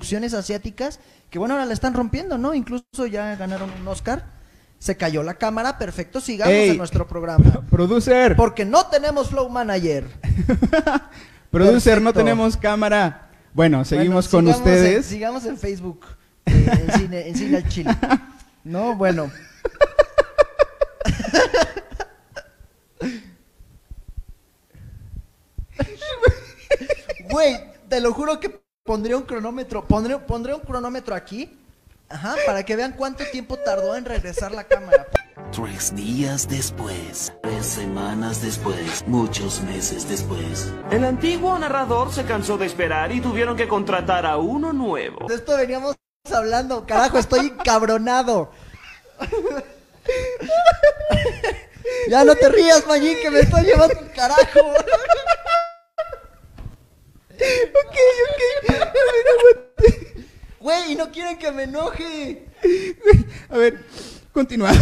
megaproducciones asiáticas que bueno, ahora la están rompiendo, ¿no? Incluso ya ganaron un Oscar. Se cayó la cámara, perfecto, sigamos Ey. en nuestro programa. Producer. Porque no tenemos Flow Manager. Producer, no tenemos cámara. Bueno, seguimos Bueno, con en- ustedes. sigamos en Facebook, eh, en, cine, en Cine al Chile. No, bueno. Güey, te lo juro que pondría un cronómetro, pondré, pondré un cronómetro aquí, ajá, para que vean cuánto tiempo tardó en regresar la cámara. Tres días después, tres semanas después, muchos meses después. El antiguo narrador se cansó de esperar y tuvieron que contratar a uno nuevo. De esto veníamos hablando, carajo, estoy encabronado. Ya no te rías, Mayín, que me estoy llevando el carajo. Ok, ok. Güey, no quieren que me enoje. A ver, continuamos.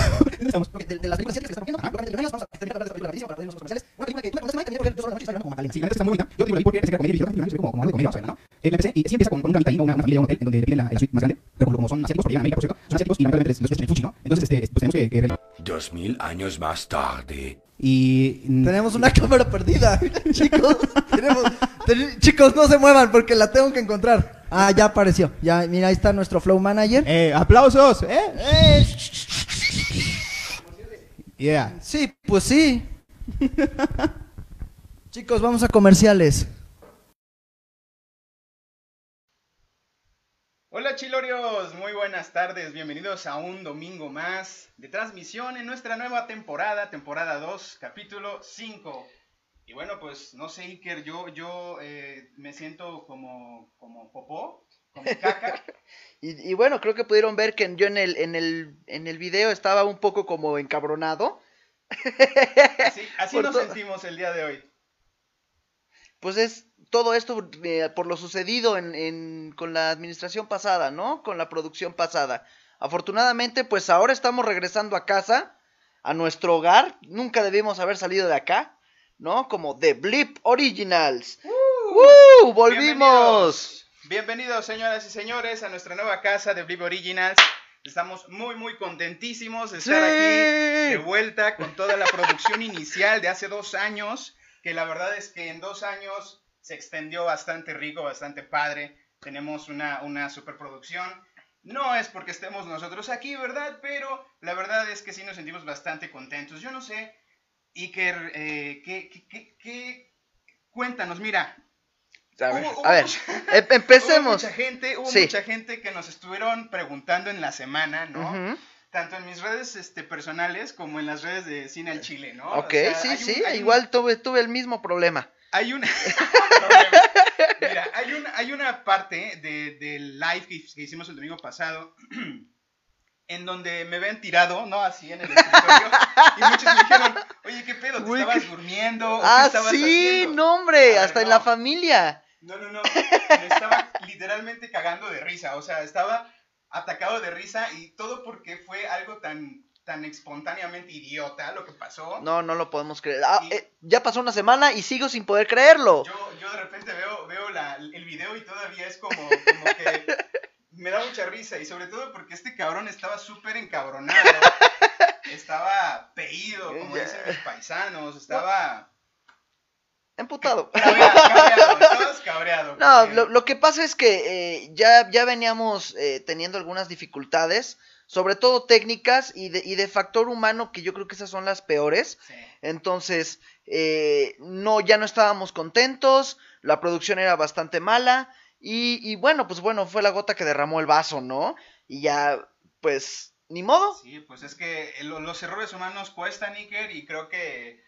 De, de las películas que están vamos a terminar de la para los comerciales. Una película que, noche como Magdalena. Sí, la neta está muy. Yo te digo ahí porque es que la comedia viejita, se ve como, como algo de comedia, vamos a ver, ¿no? Eh, la empecé y sí empieza con, con un capitalino, una, una familia de un hotel en donde piden la, la suite más grande, pero como, como son asiáticos, porque llegan a América, por cierto, son asiáticos y lamentablemente les, les cuesta el fuchi, ¿no? Entonces, este, pues tenemos que, que Dos mil años más tarde. Y Tenemos una cámara perdida, chicos. tenemos, ten- chicos, no se muevan porque la tengo que encontrar. Ah, ya apareció. Ya, mira, ahí está nuestro Flow Manager. eh, aplausos, ¿eh? Eh, Yeah. sí, pues sí. chicos, vamos a comerciales. Hola chilorios, muy buenas tardes, bienvenidos a un domingo más de transmisión en nuestra nueva temporada, temporada 2, capítulo 5. Y bueno, pues no sé Iker, yo, yo eh, me siento como, como popó, como caca. Y, y bueno, creo que pudieron ver que yo en el, en el, en el video estaba un poco como encabronado. Así, así nos sentimos el día de hoy. Pues es todo esto eh, por lo sucedido en, en- con la administración pasada, ¿no? Con la producción pasada. Afortunadamente, pues ahora estamos regresando a casa, a nuestro hogar. Nunca debimos haber salido de acá, ¿no? Como The Blip Originals. ¡Uh! ¡Volvimos! Bienvenidos. Bienvenidos, señoras y señores, a nuestra nueva casa de Blip Originals. Estamos muy, muy contentísimos de estar ¡Sí! aquí de vuelta con toda la producción inicial de hace dos años, que la verdad es que en dos años se extendió bastante rico, bastante padre. Tenemos una, una superproducción. No es porque estemos nosotros aquí, ¿verdad? Pero la verdad es que sí nos sentimos bastante contentos. Yo no sé, Iker, eh, ¿qué, qué, qué, qué- Cuéntanos, mira, A ver, Hubo- a ver, hubo- em- Hubo empecemos. mucha gente, hubo Sí. mucha gente que nos estuvieron preguntando en la semana, ¿no? Tanto en mis redes este, personales como en las redes de Cine al Chile, ¿no? Ok, O sea, sí, un- sí, un- igual tuve, tuve el mismo problema. Hay una... Mira, hay una, hay una parte de, del live que, que hicimos el domingo pasado en donde me ven tirado, ¿no? Así en el escritorio. y muchos me dijeron, oye, ¿qué pedo? ¿Te Güey, estabas durmiendo? ¿O Ah, qué estabas sí, haciendo?". no, hombre, ver, hasta en no. la familia. No, no, no. Me estaba literalmente cagando de risa. O sea, estaba atacado de risa y todo porque fue algo tan, tan espontáneamente idiota lo que pasó. No, no lo podemos creer. Ah, eh, ya pasó una semana y sigo sin poder creerlo. Yo, yo de repente veo, veo la- el video y todavía es como, como que me da mucha risa. Y sobre todo porque este cabrón estaba súper encabronado. Estaba peído, como dicen mis paisanos. Estaba Emputado. cabreado, cabreado. Estabas cabreado. No, lo, lo que pasa es que eh, ya, ya veníamos eh, teniendo algunas dificultades, sobre todo técnicas y de, y de factor humano, que yo creo que esas son las peores. Sí. Entonces, eh, no, ya no estábamos contentos, la producción era bastante mala y, y bueno, pues bueno, fue la gota que derramó el vaso, ¿no? Y ya, pues, ni modo. Sí, pues es que lo- los errores humanos cuestan, Iker, y creo que,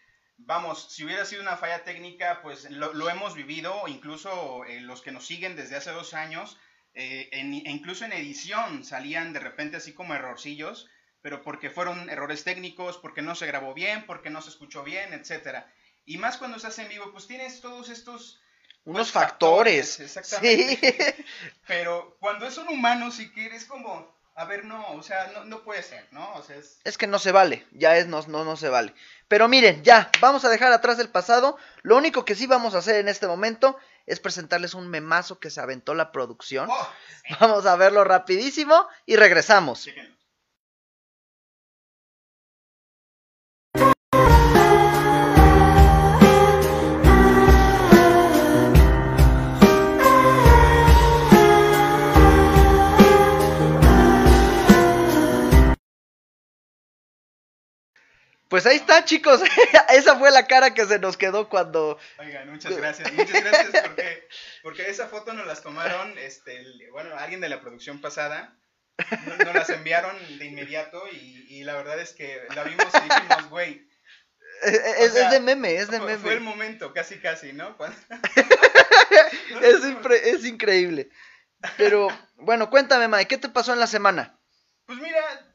vamos, si hubiera sido una falla técnica, pues lo, lo hemos vivido, incluso eh, los que nos siguen desde hace dos años, eh, en- incluso en edición salían de repente así como errorcillos, pero porque fueron errores técnicos, porque no se grabó bien, porque no se escuchó bien, etcétera. Y más cuando estás en vivo, pues tienes todos estos... Unos pues, factores. Exactamente. Sí. Pero cuando es un humano, sí que eres como, a ver, no, o sea, no, no puede ser, ¿no? O sea, es... Es que no se vale, ya es, no, no, no se vale. Pero miren, ya, vamos a dejar atrás el pasado. Lo único que sí vamos a hacer en este momento es presentarles un memazo que se aventó la producción. Oh, Vamos a verlo rapidísimo y regresamos. Pues ahí está, chicos. Esa fue la cara que se nos quedó cuando. Oigan, muchas gracias, muchas gracias porque, porque esa foto nos las tomaron, este, bueno, alguien de la producción pasada, no- nos las enviaron de inmediato y, y la verdad es que la vimos y dijimos, güey, Es, es de meme, es de fue, fue el meme. momento, casi casi, ¿no? Es, impre- es increíble. Pero, bueno, cuéntame, Mae, ¿qué te pasó en la semana? Pues mira,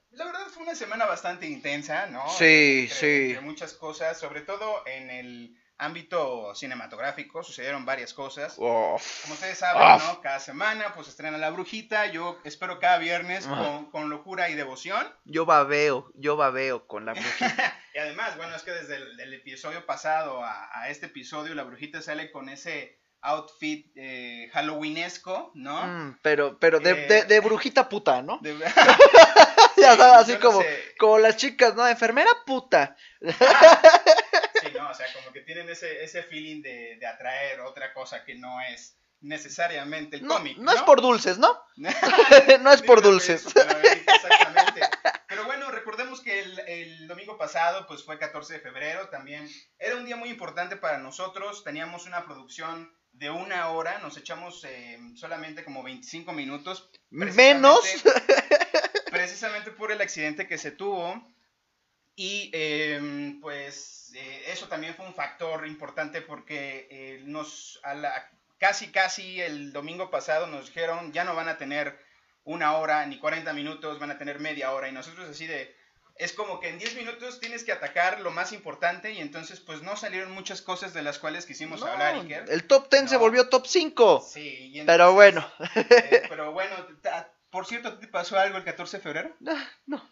fue una semana bastante intensa, ¿no? Sí, Entre- sí. entre muchas cosas, sobre todo en el ámbito cinematográfico, sucedieron varias cosas. Como ustedes saben, Ah. ¿no? Cada semana pues estrena La Brujita, yo espero cada viernes Ah. con, con locura y devoción. Yo babeo, yo babeo con la brujita. Y además, bueno, es que desde el del episodio pasado a, a este episodio, La Brujita sale con ese outfit eh, halloweenesco, ¿no? Mm, pero, pero de, Eh. de- de brujita puta, ¿no? De- ya Sí, sabes, así no como, sé. como las chicas, ¿no? Enfermera puta. Sí, no, o sea, como que tienen ese, ese feeling de, de atraer otra cosa que no es necesariamente el No, cómic. no es por dulces, ¿no? no es por dulces. exactamente. Pero bueno, recordemos que el, el domingo pasado, pues fue 14 de febrero, también era un día muy importante para nosotros, teníamos una producción de una hora, nos echamos eh, solamente como 25 minutos. Menos. Precisamente- por el accidente que se tuvo. Y eh, pues eh, eso también fue un factor importante porque eh, nos a la- casi casi el domingo pasado nos dijeron ya no van a tener una hora ni 40 minutos, van a tener media hora y nosotros así de es como que en 10 minutos tienes que atacar lo más importante y entonces pues no salieron muchas cosas de las cuales quisimos No, hablar Iker. el top 10 se No. volvió top 5. Sí, y Pero bueno. eh, pero bueno, por cierto, ¿a ti ¿te pasó algo el 14 de febrero? Ah, No.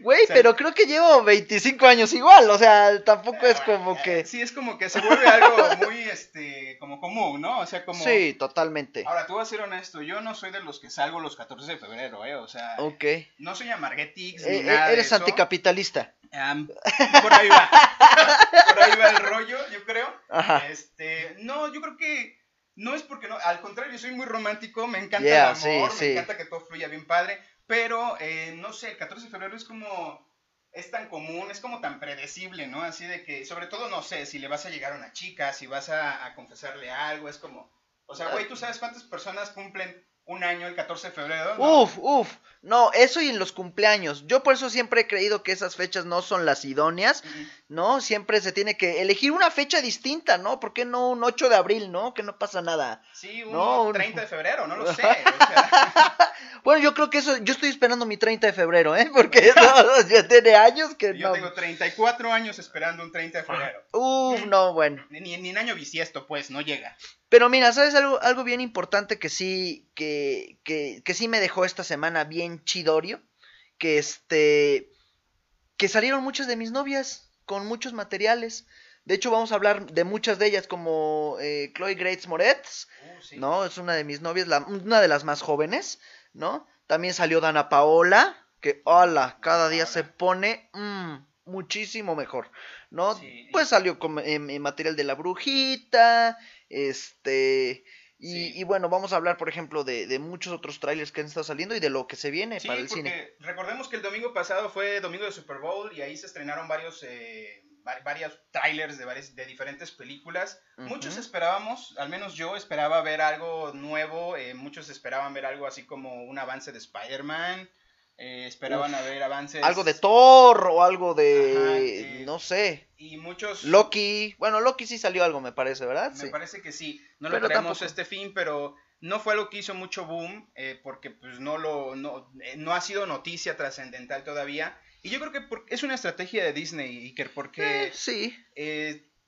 Güey, O sea, pero creo que llevo 25 años igual, o sea, tampoco es Ah, como que... Sí, es como que se vuelve algo muy, este, como común, ¿no? O sea, como... Sí, totalmente. Ahora, tú vas a ser honesto, yo no soy de los que salgo los 14 de febrero, ¿eh? O sea, Ok. no soy amarguetix ni eh, nada de eres eso. anticapitalista. Por ahí va. por ahí va el rollo, yo creo. Ajá. Este, no, yo creo que no es porque no, al contrario, soy muy romántico, me encanta Yeah, el amor, sí, me sí. encanta que todo fluya bien padre, pero eh, no sé, el 14 de febrero es como es tan común, es como tan predecible, ¿no? Así de que, sobre todo, no sé, si le vas a llegar a una chica, si vas a, a confesarle algo, es como, o sea, güey, ¿tú sabes cuántas personas cumplen un año el 14 de febrero? No. Uf, uf. No, eso y en los cumpleaños. Yo por eso siempre he creído que esas fechas no son las idóneas. ¿no? Siempre se tiene que elegir una fecha distinta, ¿no? ¿Por qué no un 8 de abril, ¿no? Que no pasa nada. Sí, un No, un- 30 de febrero, no lo sé. o sea, Bueno, yo creo que eso, yo estoy esperando mi 30 de febrero, ¿eh? Porque no, ya tiene años que yo no. tengo 34 años esperando un 30 de febrero. Uf, no, bueno. Ni, ni en año bisiesto, pues, no llega. Pero mira, ¿sabes algo, algo bien importante que sí, que, que, que sí me dejó esta semana bien chidorio? Que este, que salieron muchas de mis novias con muchos materiales. De hecho, vamos a hablar de muchas de ellas, como eh, Chloe Grace Moretz, Uh, sí. ¿no? Es una de mis novias, la- una de las más jóvenes, ¿no? También salió Dana Paola, que, hola, cada día se pone mm, muchísimo mejor, ¿no? Sí. Pues salió con em, material de la brujita, este... Y, Sí. y bueno, vamos a hablar, por ejemplo, de, de muchos otros trailers que han estado saliendo y de lo que se viene Sí, para el porque cine. recordemos que el domingo pasado fue domingo de Super Bowl y ahí se estrenaron varios, eh, varios trailers de, varias, de diferentes películas. Muchos esperábamos, al menos yo esperaba ver algo nuevo, eh, muchos esperaban ver algo así como un avance de Spider-Man, eh, esperaban a ver avances... Algo de Thor o algo de... Ajá, eh, no sé. Y muchos... Loki. Bueno, Loki sí salió algo, me parece, ¿verdad? Me Sí. parece que sí. No lo Pero tampoco. este fin, pero no fue algo que hizo mucho boom, eh, porque pues no lo, no, eh, no ha sido noticia trascendental todavía. Y yo creo que por- es una estrategia de Disney, Iker, porque Eh, sí.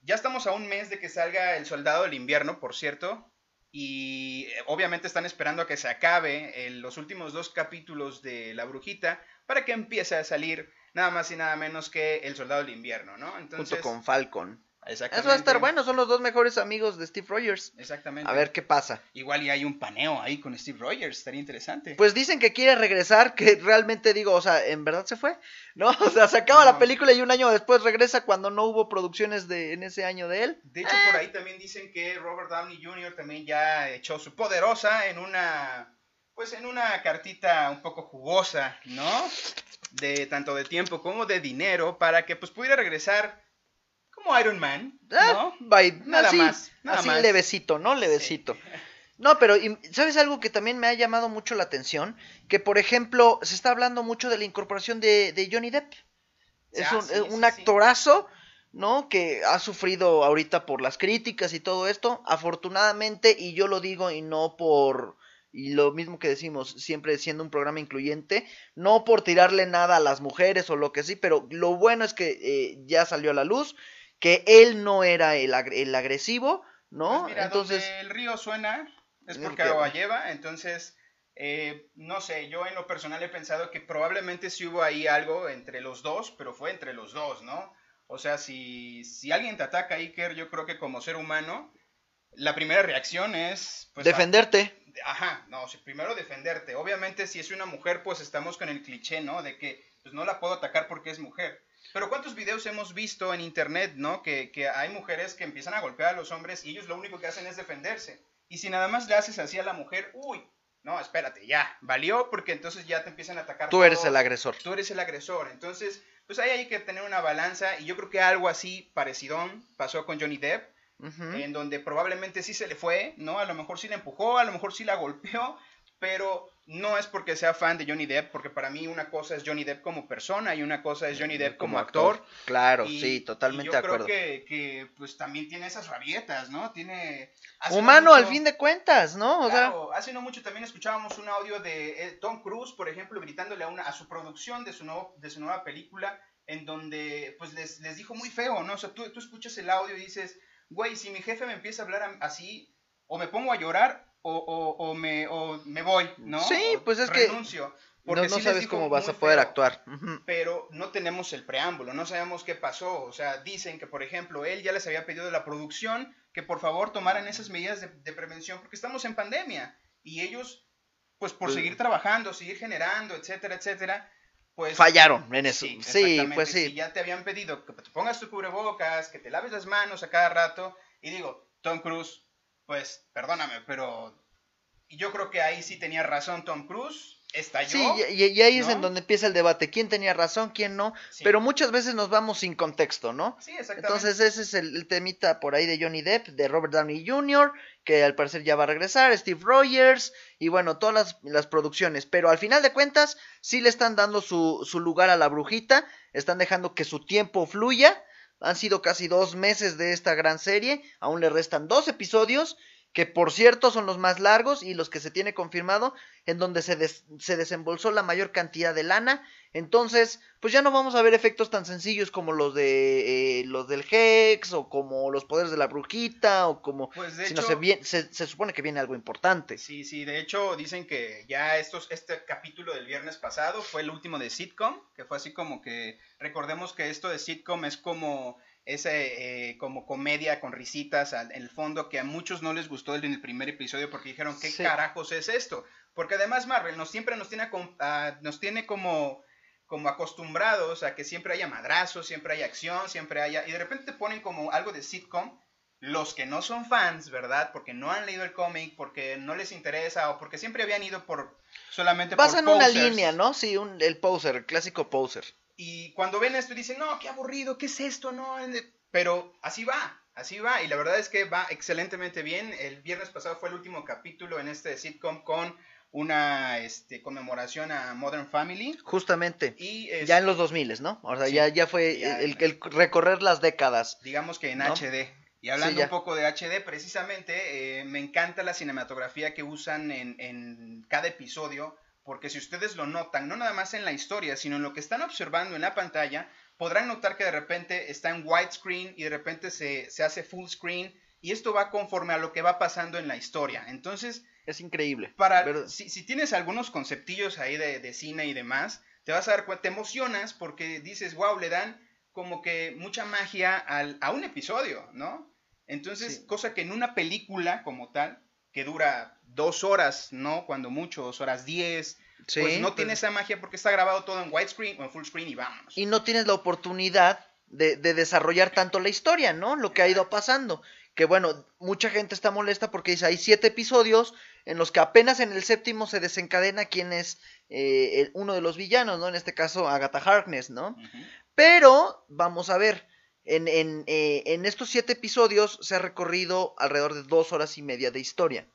ya estamos a un mes de que salga El Soldado del Invierno, por cierto. Y eh, obviamente están esperando a que se acabe eh, los últimos dos capítulos de La Brujita para que empiece a salir nada más y nada menos que El Soldado del Invierno, ¿no? Entonces, junto con Falcon. Exactamente. Eso va a estar bueno, son los dos mejores amigos de Steve Rogers. Exactamente. A ver qué pasa. Igual y hay un paneo ahí con Steve Rogers, estaría interesante. Pues dicen que quiere regresar, que realmente digo, o sea, ¿en verdad se fue? ¿No? O sea, se acaba la película y un año después regresa cuando no hubo producciones de en ese año de él. De hecho, por ahí también dicen que Robert Downey Jr. también ya echó su poderosa en una, pues en una cartita un poco jugosa, ¿no? De tanto de tiempo como de dinero para que pues pudiera regresar como Iron Man, Ah, ¿no? Nada así, más, nada así más. levecito, ¿no? Levecito. No, pero ¿sabes algo que también me ha llamado mucho la atención? Que, por ejemplo, se está hablando mucho de la incorporación de, de Johnny Depp. Es Ah, un, sí, sí. actorazo, ¿no? Que ha sufrido ahorita por las críticas y todo esto. Afortunadamente, y yo lo digo y no por... Y lo mismo que decimos, siempre siendo un programa incluyente, no por tirarle nada a las mujeres o lo que sí, pero lo bueno es que eh, ya salió a la luz, que él no era el, agre- el agresivo, ¿no? Pues mira, Entonces, donde el río suena es porque que- agua lleva, entonces, eh, no sé, yo en lo personal he pensado que probablemente sí hubo ahí algo entre los dos, pero fue entre los dos, ¿no? O sea, si, si alguien te ataca, Iker, yo creo que como ser humano, la primera reacción es... Pues, defenderte. Ajá, no, primero defenderte. Obviamente si es una mujer, pues estamos con el cliché, ¿no? De que pues no la puedo atacar porque es mujer. Pero ¿cuántos videos hemos visto en internet, ¿no? Que, que hay mujeres que empiezan a golpear a los hombres y ellos lo único que hacen es defenderse. Y si nada más le haces así a la mujer, uy, no, espérate, ya, valió porque entonces ya te empiezan a atacar. Tú eres el agresor. Tú eres el agresor. Entonces, pues ahí hay que tener una balanza y yo creo que algo así parecidón pasó con Johnny Depp en donde probablemente sí se le fue, ¿no? A lo mejor sí la empujó, a lo mejor sí la golpeó, pero no es porque sea fan de Johnny Depp, porque para mí una cosa es Johnny Depp como persona y una cosa es Johnny Depp como, actor. Claro, Y- sí, totalmente y yo de acuerdo. creo que, que, pues también tiene esas rabietas, ¿no? Tiene... no Humano al fin de cuentas, ¿no? O sea, Claro, hace no mucho también escuchábamos un audio de eh, Tom Cruise, por ejemplo, gritándole a, una, a su producción de su, nuevo, de su nueva película, en donde pues les, les dijo muy feo, ¿no? O sea, tú, tú escuchas el audio y dices, güey, si mi jefe me empieza a hablar así, o me pongo a llorar, o, o, o me, o me voy, ¿no? Sí, pues es que renuncio, no, porque no sí les sabes cómo vas a poder feo actuar. Pero no tenemos el preámbulo, no sabemos qué pasó. O sea, dicen que, por ejemplo, él ya les había pedido de la producción que por favor tomaran esas medidas de, de prevención porque estamos en pandemia y ellos, pues por Pues- seguir trabajando, seguir generando, etcétera, etcétera, pues... Fallaron en eso. Sí, pues Si sí. ya te habían pedido que te pongas tu cubrebocas, que te laves las manos a cada rato, y digo, Tom Cruise, pues perdóname, pero yo creo que ahí sí tenía razón Tom Cruise, estalló. Sí, y, ahí es en donde empieza el debate. ¿Quién tenía razón, quién no? Sí. Pero muchas veces nos vamos sin contexto, ¿no? Sí, exactamente. Entonces ese es el, el temita por ahí de Johnny Depp, de Robert Downey Jr., que al parecer ya va a regresar, Steve Rogers, y bueno, todas las, las producciones. Pero al final de cuentas, sí le están dando su, su lugar a la brujita, están dejando que su tiempo fluya. Han sido casi dos meses de esta gran serie, aún le restan dos episodios, que por cierto son los más largos y los que se tiene confirmado, en donde se, des- se desembolsó la mayor cantidad de lana. Entonces, pues ya no vamos a ver efectos tan sencillos como los de eh, los del Hex, o como los poderes de la brujita, o como... Pues de sino hecho, se, se, se supone que viene algo importante. Sí, sí, de hecho dicen que ya estos, este capítulo del viernes pasado fue el último de sitcom, que fue así como que, recordemos que esto de sitcom es como ese, eh, como comedia con risitas al- en el fondo que a muchos no les gustó el, en el primer episodio porque dijeron, ¿qué Sí. carajos es esto? Porque además Marvel nos siempre nos tiene, a- nos tiene como como acostumbrados a que siempre haya madrazos, siempre haya acción, siempre haya... Y de repente te ponen como algo de sitcom, los que no son fans, ¿verdad? Porque no han leído el cómic, porque no les interesa o porque siempre habían ido por solamente en una línea, ¿no? Sí, un, el poser, el clásico poser. Y cuando ven esto dicen, no, qué aburrido, ¿qué es esto? No, pero así va, así va. Y la verdad es que va excelentemente bien. El viernes pasado fue el último capítulo en este sitcom con una este, conmemoración a Modern Family. Justamente. Y este, Ya en los 2000, ¿no? O sea, Sí, ya, ya fue ya. el, el recorrer las décadas. digamos que en ¿No? HD. Y hablando Sí, un poco de HD, precisamente eh, me encanta la cinematografía que usan en, en cada episodio, porque si ustedes lo notan, no nada más en la historia, sino en lo que están observando en la pantalla, podrán notar que de repente está en widescreen y de repente se, se hace full screen, y esto va conforme a lo que va pasando en la historia. Entonces, Es increíble. para, si, si tienes algunos conceptillos ahí de, de cine y demás, te vas a dar cuenta, te emocionas porque dices, wow, le dan como que mucha magia al, a un episodio, ¿no? Entonces, Sí. cosa que en una película como tal, que dura dos horas, ¿no? Cuando mucho, dos horas diez, Sí, pues no pues- tiene esa magia porque está grabado todo en widescreen o en full screen y vámonos. y no tienes la oportunidad de, de desarrollar tanto la historia, ¿no? Lo que ha ido pasando. Que bueno, mucha gente está molesta porque dice, hay siete episodios en los que apenas en el séptimo se desencadena quién es eh, el- uno de los villanos, ¿no? En este caso, Agatha Harkness, ¿no? Pero, vamos a ver, en, en, eh, en estos siete episodios se ha recorrido alrededor de dos horas y media de historia.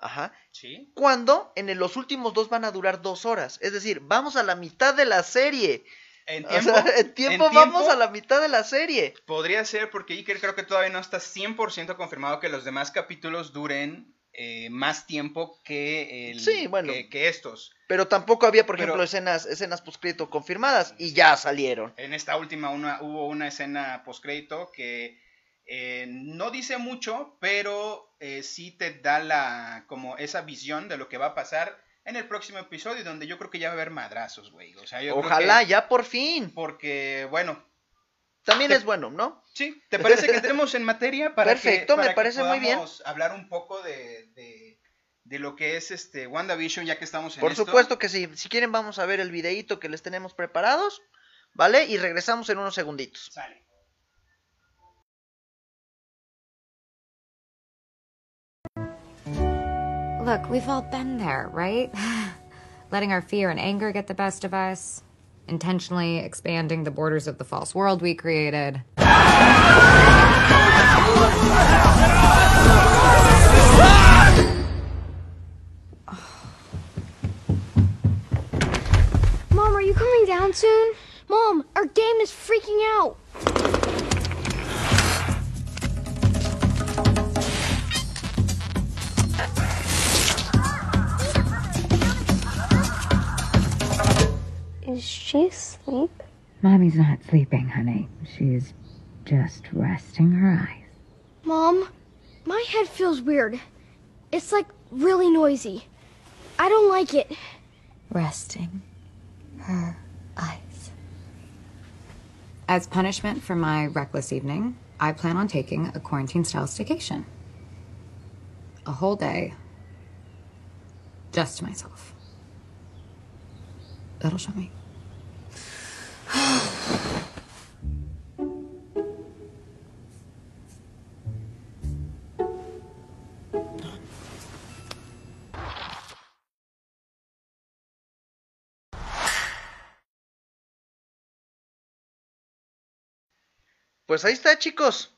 Ajá. Sí. Cuando en el- los últimos dos van a durar dos horas. Es decir, vamos a la mitad de la serie. En O tiempo, sea, en tiempo en vamos tiempo, a la mitad de la serie. Podría ser porque Iker creo que todavía no está 100% confirmado que los demás capítulos duren eh, más tiempo que, el, Sí, bueno. que, que estos. Pero tampoco había, por Pero- ejemplo, escenas, escenas postcrédito confirmadas y ya salieron. En esta última una, hubo una escena postcrédito que eh, no dice mucho, pero eh, sí te da la como esa visión de lo que va a pasar en el próximo episodio, donde yo creo que ya va a haber madrazos, güey. O sea, yo creo Ojalá, que- ya por fin. porque, bueno, También Te- es bueno, ¿no? Sí, ¿te parece que entremos en materia para Perfecto, que, me para que parece muy bien. podamos hablar un poco de, de, de lo que es este WandaVision ya que estamos en Por esto? supuesto que sí. Si quieren, vamos a ver el videíto que les tenemos preparados. ¿Vale? Y regresamos en unos segunditos. Sale. Look, we've all been there, right? Letting our fear and anger get the best of us, intentionally expanding the borders of the false world we created. Mom, are you coming down soon? Mom, our game is freaking out. Is she asleep? Mommy's not sleeping, honey. She's just resting her eyes. Mom, my head feels weird. It's like really noisy. I don't like it. Resting her eyes. As punishment for my reckless evening, I plan on taking a quarantine style staycation. A whole day. Just to myself. That'll show me. Pues ahí está, chicos.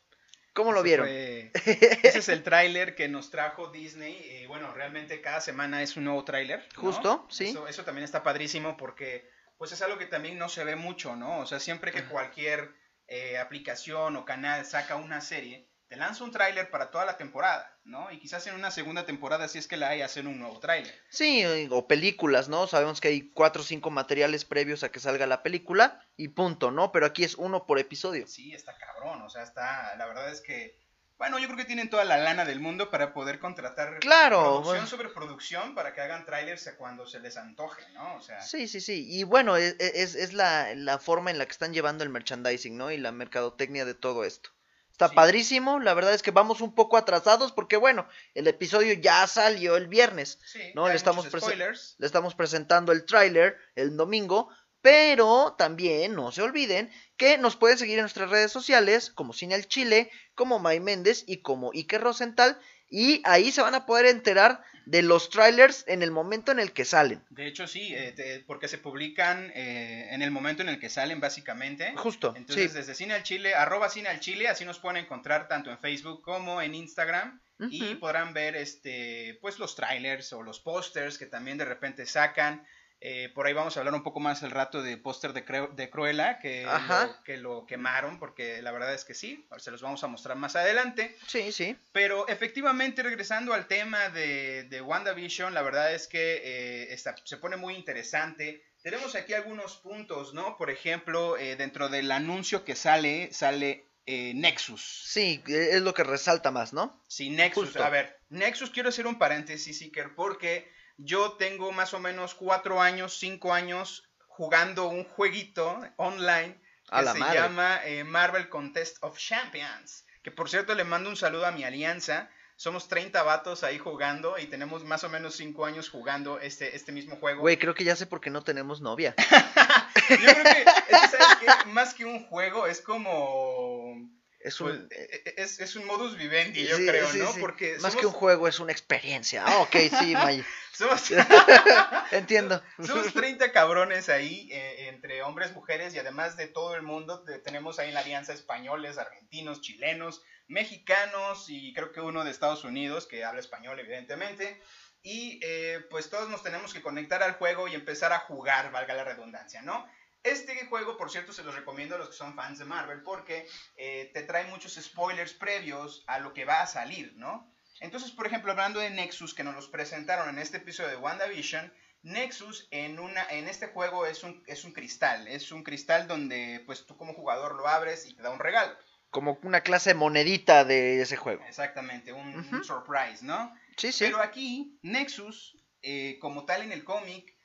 ¿Cómo lo Ese vieron? fue- ese es el tráiler que nos trajo Disney. Y bueno, realmente cada semana es un nuevo tráiler. ¿no? Justo, sí. Eso, eso también está padrísimo porque pues es algo que también no se ve mucho, ¿no? O sea, siempre que cualquier eh, aplicación o canal saca una serie, te lanza un tráiler para toda la temporada, ¿no? Y quizás en una segunda temporada, si es que la hay, hacen un nuevo tráiler. Sí, o películas, ¿no? Sabemos que hay cuatro o cinco materiales previos a que salga la película y punto, ¿no? Pero aquí es uno por episodio. Sí, está cabrón, o sea, está, la verdad es que, bueno, yo creo que tienen toda la lana del mundo para poder contratar Claro, producción bueno. sobre producción para que hagan trailers cuando se les antoje, ¿no? O sea, Sí, sí, sí. Y bueno, es, es, es la, la forma en la que están llevando el merchandising, ¿no? Y la mercadotecnia de todo esto. Está Sí. padrísimo, la verdad es que vamos un poco atrasados porque bueno, el episodio ya salió el viernes. sí, No, le estamos spoilers. Le estamos presentando el tráiler el domingo, pero también no se olviden que nos pueden seguir en nuestras redes sociales como Cine al Chile, como May Méndez y como Iker Rosenthal y ahí se van a poder enterar de los trailers en el momento en el que salen. De hecho, sí, eh, te- porque se publican eh, en el momento en el que salen, básicamente. Justo, Entonces, sí. desde Cine al Chile, arroba Cine al Chile, así nos pueden encontrar tanto en Facebook como en Instagram. Y podrán ver este, pues los trailers o los pósters que también de repente sacan. Eh, por ahí vamos a hablar un poco más el rato de póster de, de Cruella, que lo, que lo quemaron, porque la verdad es que sí, se los vamos a mostrar más adelante. Sí, sí. Pero efectivamente, regresando al tema de, de WandaVision, la verdad es que eh, está- se pone muy interesante. Tenemos aquí algunos puntos, ¿no? Por ejemplo, eh, dentro del anuncio que sale, sale eh, Nexus. Sí, e, es lo que resalta más, ¿no? Sí, Nexus. Justo. A ver, Nexus, quiero hacer un paréntesis, Iker, porque yo tengo más o menos cuatro años, cinco años jugando un jueguito online que se madre. llama eh, Marvel Contest of Champions. Que por cierto le mando un saludo a mi alianza. Somos 30 vatos ahí jugando y tenemos más o menos 5 años jugando este, este mismo juego. Güey, creo que ya sé por qué no tenemos novia. Yo creo que, es que, ¿sabes qué? más que un juego, es como... Es pues, un... e- e- es, es un modus vivendi, yo sí, creo, sí, ¿no? sí. Porque Más somos, que un juego, es una experiencia. Ah, ok, sí, May. somos, Entiendo. somos 30 cabrones ahí, eh, entre hombres, mujeres y además de todo el mundo. te- tenemos ahí en la alianza españoles, argentinos, chilenos, mexicanos y creo que uno de Estados Unidos que habla español, evidentemente. Y eh, pues todos nos tenemos que conectar al juego y empezar a jugar, valga la redundancia, ¿no? Este juego, por cierto, se los recomiendo a los que son fans de Marvel porque eh, te trae muchos spoilers previos a lo que va a salir, ¿no? Entonces, por ejemplo, hablando de Nexus, que nos los presentaron en este episodio de WandaVision, Nexus en, una, en este juego es un, es un cristal, es un cristal donde pues tú como jugador lo abres y te da un regalo. Como una clase de monedita de ese juego. Exactamente, un, surprise, ¿no? Sí, sí. Pero aquí, Nexus, eh, como tal en el cómic,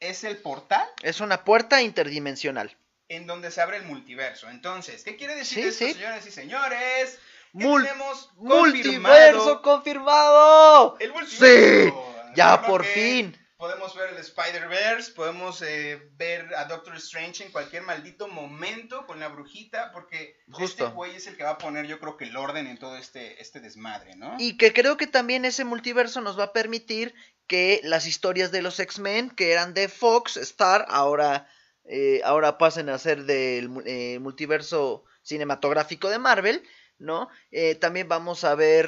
es el portal Es una puerta interdimensional. en donde se abre el multiverso. Entonces, ¿qué quiere decir Sí, esto, sí. señores y señores? Mul- tenemos ¡Multiverso confirmado confirmado! el multiverso. ya Yo creo por fin. Podemos ver el Spider-Verse, podemos eh, ver a Doctor Strange en cualquier maldito momento con la brujita, porque Justo. este güey es el que va a poner, yo creo que el orden en todo este, este desmadre, ¿no? Y que creo que también ese multiverso nos va a permitir que las historias de los X-Men, que eran de Fox, Star, ahora, eh, ahora pasen a ser del eh, multiverso cinematográfico de Marvel, ¿no? Eh, también vamos a ver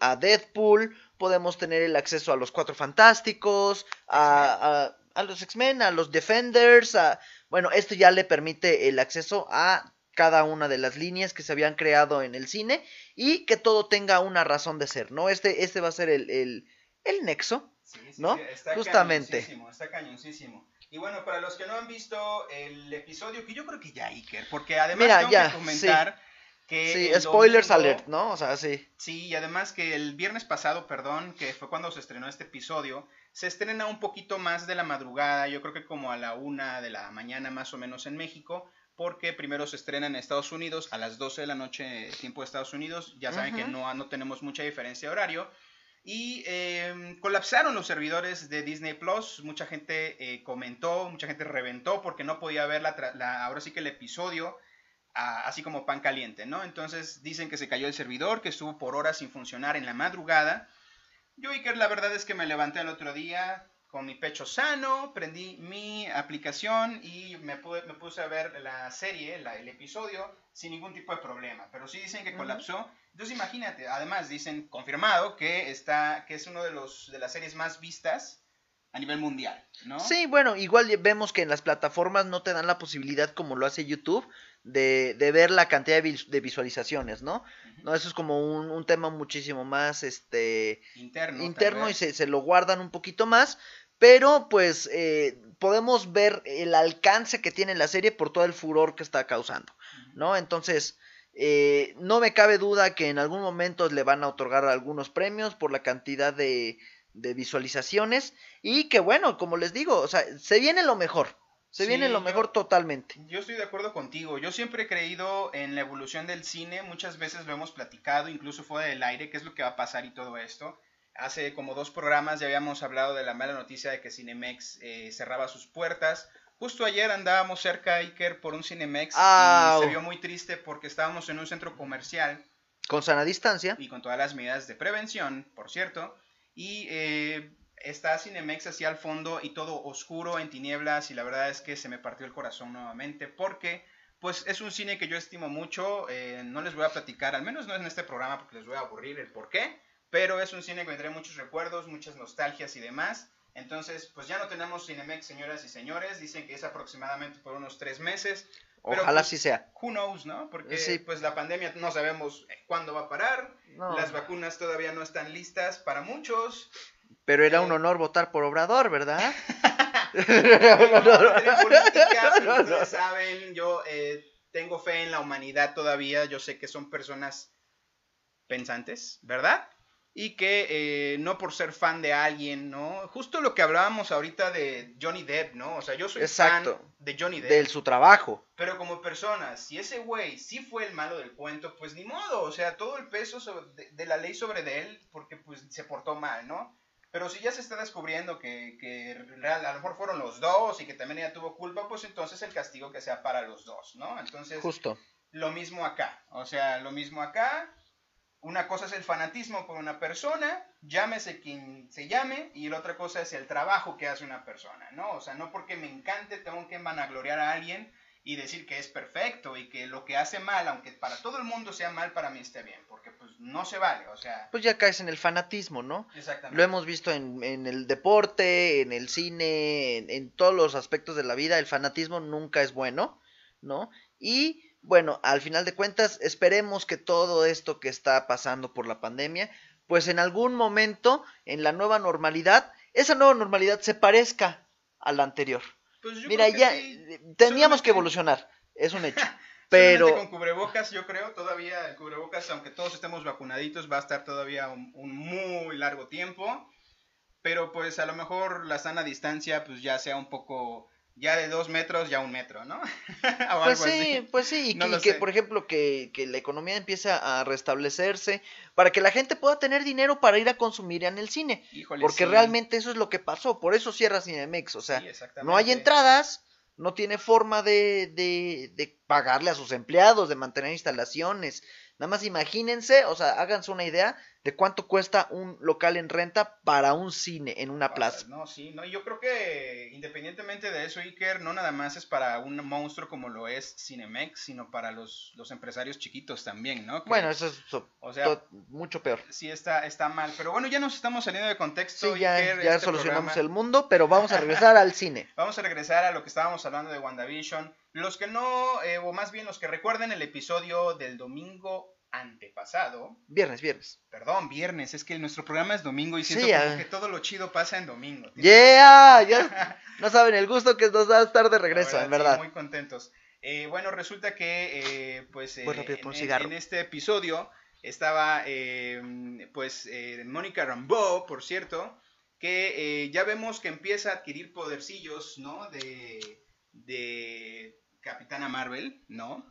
a Deadpool, podemos tener el acceso a los Cuatro Fantásticos, a, a- a los X-Men, a los Defenders. Bueno, esto ya le permite el acceso a cada una de las líneas que se habían creado en el cine y que todo tenga una razón de ser, ¿no? Este, este va a ser el, el, el nexo. Sí, sí, ¿no? sí, está Justamente. cañoncísimo, Está cañoncísimo. Y bueno, para los que no han visto el episodio, que yo creo que ya, Iker, porque además Mira, tengo ya, que comentar que. Sí, spoilers domingo- alert, ¿no? O sea, sí. Sí, y además que el viernes pasado, perdón, que fue cuando se estrenó este episodio, se estrena un poquito más de la madrugada, yo creo que como a la una de la mañana más o menos en México, porque primero se estrena en Estados Unidos a las 12 de la noche, tiempo de Estados Unidos, ya saben que no, no tenemos mucha diferencia de horario, y eh, colapsaron los servidores de Disney Plus, mucha gente eh, comentó, mucha gente reventó porque no podía ver la, la- ahora sí que el episodio a- así como pan caliente, ¿no? Entonces dicen que se cayó el servidor, que estuvo por horas sin funcionar en la madrugada. Yo, Iker, la verdad es que me levanté el otro día con mi pecho sano, prendí mi aplicación y me, pude- me puse a ver la serie, la- el episodio, sin ningún tipo de problema. Pero sí dicen que Ujú. colapsó. Entonces imagínate, además dicen, confirmado, que, está, que es uno de, los, de las series más vistas a nivel mundial, ¿no? Sí, bueno, igual vemos que en las plataformas no te dan la posibilidad, como lo hace YouTube, de, de ver la cantidad de, vis- de visualizaciones, ¿no? No, eso es como un, un tema muchísimo más, este, Interno. interno y se, se lo guardan un poquito más, pero pues eh, podemos ver el alcance que tiene la serie por todo el furor que está causando, ¿no? Entonces, eh, no me cabe duda que en algún momento le van a otorgar algunos premios por la cantidad de, de visualizaciones y que bueno, como les digo, o sea, se viene lo mejor, se Sí, viene lo yo- mejor totalmente. Yo estoy de acuerdo contigo. Yo siempre he creído en la evolución del cine. Muchas veces lo hemos platicado, incluso fuera del aire, qué es lo que va a pasar y todo esto. Hace como dos programas ya habíamos hablado de la mala noticia de que Cinemex eh, cerraba sus puertas. Justo ayer andábamos cerca, Iker, por un Cinemex Au. y se vio muy triste porque estábamos en un centro comercial Con sana distancia. y con todas las medidas de prevención, por cierto. Y eh, está Cinemex hacia al fondo y todo oscuro en tinieblas y la verdad es que se me partió el corazón nuevamente porque pues es un cine que yo estimo mucho, eh, no les voy a platicar, al menos no en este programa porque les voy a aburrir el por qué, pero es un cine que me trae muchos recuerdos, muchas nostalgias y demás. Entonces, pues ya no tenemos Cinemex, señoras y señores, dicen que es aproximadamente por unos tres meses. Pero, Ojalá pues, sí sea. Who knows, ¿no? Porque Sí. pues la pandemia no sabemos cuándo va a parar, No. las vacunas todavía no están listas para muchos. Pero era Eh. un honor votar por Obrador, ¿verdad? No, no tenemos política, pero ustedes saben, yo eh, tengo fe en la humanidad todavía, yo sé que son personas pensantes, ¿verdad? Y que eh, no por ser fan de alguien, ¿no? Justo lo que hablábamos ahorita de Johnny Depp, ¿no? O sea, yo soy Exacto. fan de Johnny Depp. De su trabajo. Pero como persona, si ese güey sí fue el malo del cuento, pues ni modo, o sea, todo el peso sobre- de, de la ley sobre de él, porque pues se portó mal, ¿no? Pero si ya se está descubriendo que, que real- a lo mejor fueron los dos y que también ella tuvo culpa, pues entonces el castigo que sea para los dos, ¿no? Entonces, Justo. lo mismo acá, o sea, lo mismo acá. Una cosa es el fanatismo por una persona, llámese quien se llame, y la otra cosa es el trabajo que hace una persona, ¿no? O sea, no porque me encante tengo que vanagloriar a alguien y decir que es perfecto y que lo que hace mal, aunque para todo el mundo sea mal, para mí esté bien, porque pues no se vale, o sea, Pues ya caes en el fanatismo, ¿no? exactamente. Lo hemos visto en, en el deporte, en el cine, en, en todos los aspectos de la vida. El fanatismo nunca es bueno, ¿no? Y bueno, al final de cuentas, esperemos que todo esto que está pasando por la pandemia, pues en algún momento, en la nueva normalidad, esa nueva normalidad se parezca a la anterior. Pues yo Mira, creo que ya sí. teníamos que evolucionar, es un hecho. Solamente Pero con cubrebocas, yo creo, todavía el cubrebocas, aunque todos estemos vacunaditos, va a estar todavía un, un muy largo tiempo. Pero pues a lo mejor la sana distancia, pues ya sea un poco, ya de dos metros, ya un metro, ¿no? o Pues algo sí, así. pues sí, y No que, que, por ejemplo, que, que la economía empiece a restablecerse para que la gente pueda tener dinero para ir a consumir en el cine. Híjole, Porque sí. realmente eso es lo que pasó, por eso cierra Cinemex, o sea, Sí, no hay entradas, no tiene forma de, de, de pagarle a sus empleados, de mantener instalaciones. Nada más imagínense, o sea, háganse una idea de cuánto cuesta un local en renta para un cine en una plaza. No, sí, no, yo creo que independientemente de eso, Iker, no nada más es para un monstruo como lo es Cinemex, sino para los, los empresarios chiquitos también, ¿no? Que- Bueno, eso es so- O sea, mucho peor. sí está, está mal, pero bueno, ya nos estamos saliendo de contexto. Sí, ya, Iker, ya este solucionamos programa. el mundo, pero vamos a regresar al cine. Vamos a regresar a lo que estábamos hablando de WandaVision. Los que no, eh, o más bien los que recuerden el episodio del domingo antepasado, Viernes, viernes. perdón, viernes, es que nuestro programa es domingo y Sí, siento como ah. que todo lo chido pasa en domingo. ¡Yeah! Ya no saben el gusto que nos da estar de regreso, en sí, verdad. muy contentos. Eh, bueno, resulta que, eh, pues, eh, rápido, por en, en este episodio estaba, pues, Mónica Rambeau, por cierto, que ya vemos que empieza a adquirir podercillos, ¿no? De, de Capitana Marvel, ¿no?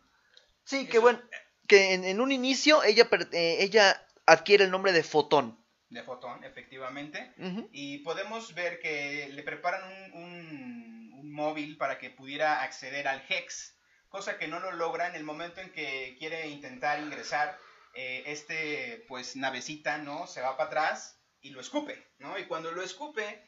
Sí, que Eso- bueno, que en, en un inicio ella, eh, ella adquiere el nombre de Fotón. De Fotón, efectivamente. Y podemos ver que le preparan un, un- un móvil para que pudiera acceder al Hex, cosa que no lo logra en el momento en que quiere intentar ingresar. eh, este, pues, navecita, ¿no? Se va para atrás y lo escupe, ¿no? Y cuando lo escupe,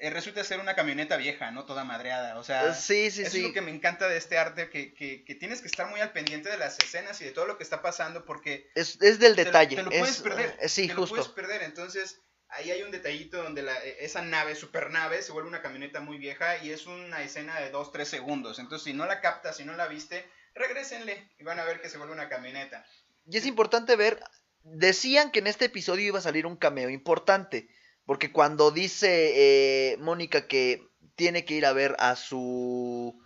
eh, resulta ser una camioneta vieja, ¿no? Toda madreada, o sea... Eh, sí, sí, eso sí. es lo que me encanta de este arte, que, que, que tienes que estar muy al pendiente de las escenas y de todo lo que está pasando, porque Es, es del te lo- detalle. Te lo, es, puedes perder. eh, sí, te lo puedes perder. Entonces, ahí hay un detallito donde la- eh, esa nave, super nave, se vuelve una camioneta muy vieja y es una escena de 2-3 segundos. Entonces, si no la captas, si no la viste, regrésenle y van a ver que se vuelve una camioneta. Y es importante ver, decían que en este episodio iba a salir un cameo importante, porque cuando dice eh, Mónica que tiene que ir a ver a su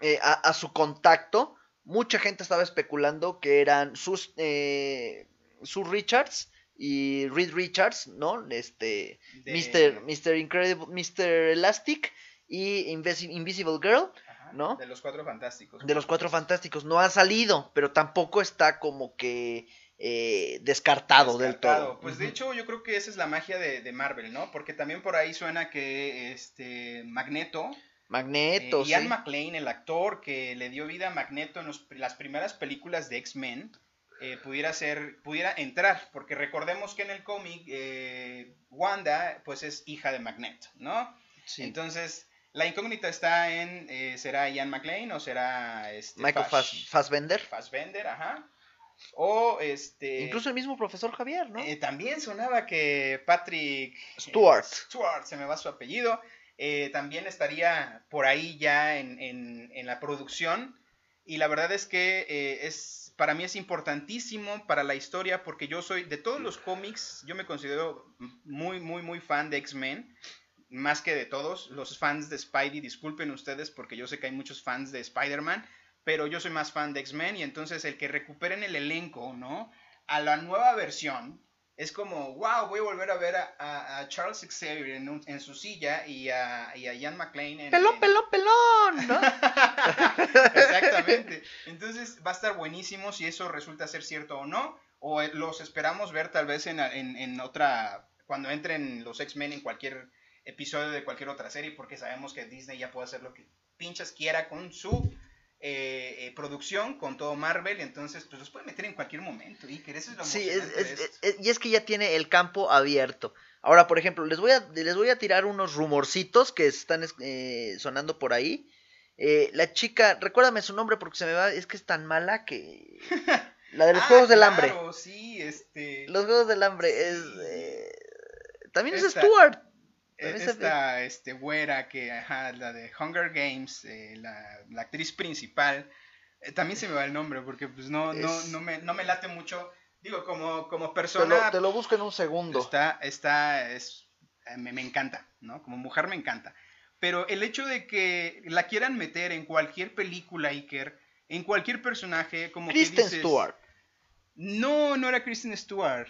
eh, a, a su contacto, mucha gente estaba especulando que eran sus eh, sus Richards y Reed Richards, ¿no? Este De- Mr. Mr. Incredible, Mr. Elastic y Invisi- Invisible Girl ¿no? De los cuatro fantásticos. de los Cuatro Fantásticos. No ha salido, pero tampoco está como que eh, descartado, del todo. Pues de hecho yo creo que esa es la magia de, de Marvel, ¿no? Porque también por ahí suena que este Magneto, Magneto, eh, sí. Ian McClane, el actor que le dio vida a Magneto en los- las primeras películas de X-Men, eh, pudiera ser, pudiera entrar, porque recordemos que en el cómic eh, Wanda pues es hija de Magneto, ¿no? Sí. Entonces la incógnita está en ¿será Ian McClane o será este, Michael Fass- Fass- Fassbender. Fassbender, ajá. O este Incluso el mismo profesor Javier, ¿no? eh, también sonaba que Patrick Stewart. eh, Stewart, se me va su apellido, eh, también estaría por ahí ya en, en- en la producción. Y la verdad es que eh, es para mí es importantísimo para la historia porque yo soy de todos los cómics, yo me considero muy, muy, muy fan de X-Men. Más que de todos, los fans de Spidey, disculpen ustedes porque yo sé que hay muchos fans de Spider-Man, pero yo soy más fan de X-Men y entonces el que recuperen el elenco, ¿no? A la nueva versión, es como, wow, voy a volver a ver a, a- a Charles Xavier en, un- en su silla y a, y a Ian McClane en... Pelón, pelón, pelón, ¿no? Exactamente. Entonces va a estar buenísimo si eso resulta ser cierto o no. O eh, los esperamos ver tal vez en, en- en otra, cuando entren los X-Men en cualquier episodio de cualquier otra serie, porque sabemos que Disney ya puede hacer lo que pinchas quiera con su eh, eh, producción, con todo Marvel. Entonces, pues los puede meter en cualquier momento. Y que eso es lo Sí, es- es- es- y es que ya tiene el campo abierto. Ahora, por ejemplo, les voy a, les voy a tirar unos rumorcitos que están eh, sonando por ahí. Eh, la chica, recuérdame su nombre porque se me va, es que es tan mala que... La de los Ah, Juegos del Hambre. sí, este... Los Juegos del Hambre es... Sí. eh, también es Stuart. Se- Esta este, güera que, ajá, la de Hunger Games, eh, la, la actriz principal, eh, también se me va el nombre porque pues no, no, Es- no, me, no me late mucho. Digo, como, como Te persona, lo, te lo busco en un segundo. está, está, es, eh, me, me encanta, ¿no? Como mujer me encanta. Pero el hecho de que la quieran meter en cualquier película, Iker, en cualquier personaje, como Kristen que dices, Stewart. No, no era Kristen Stewart.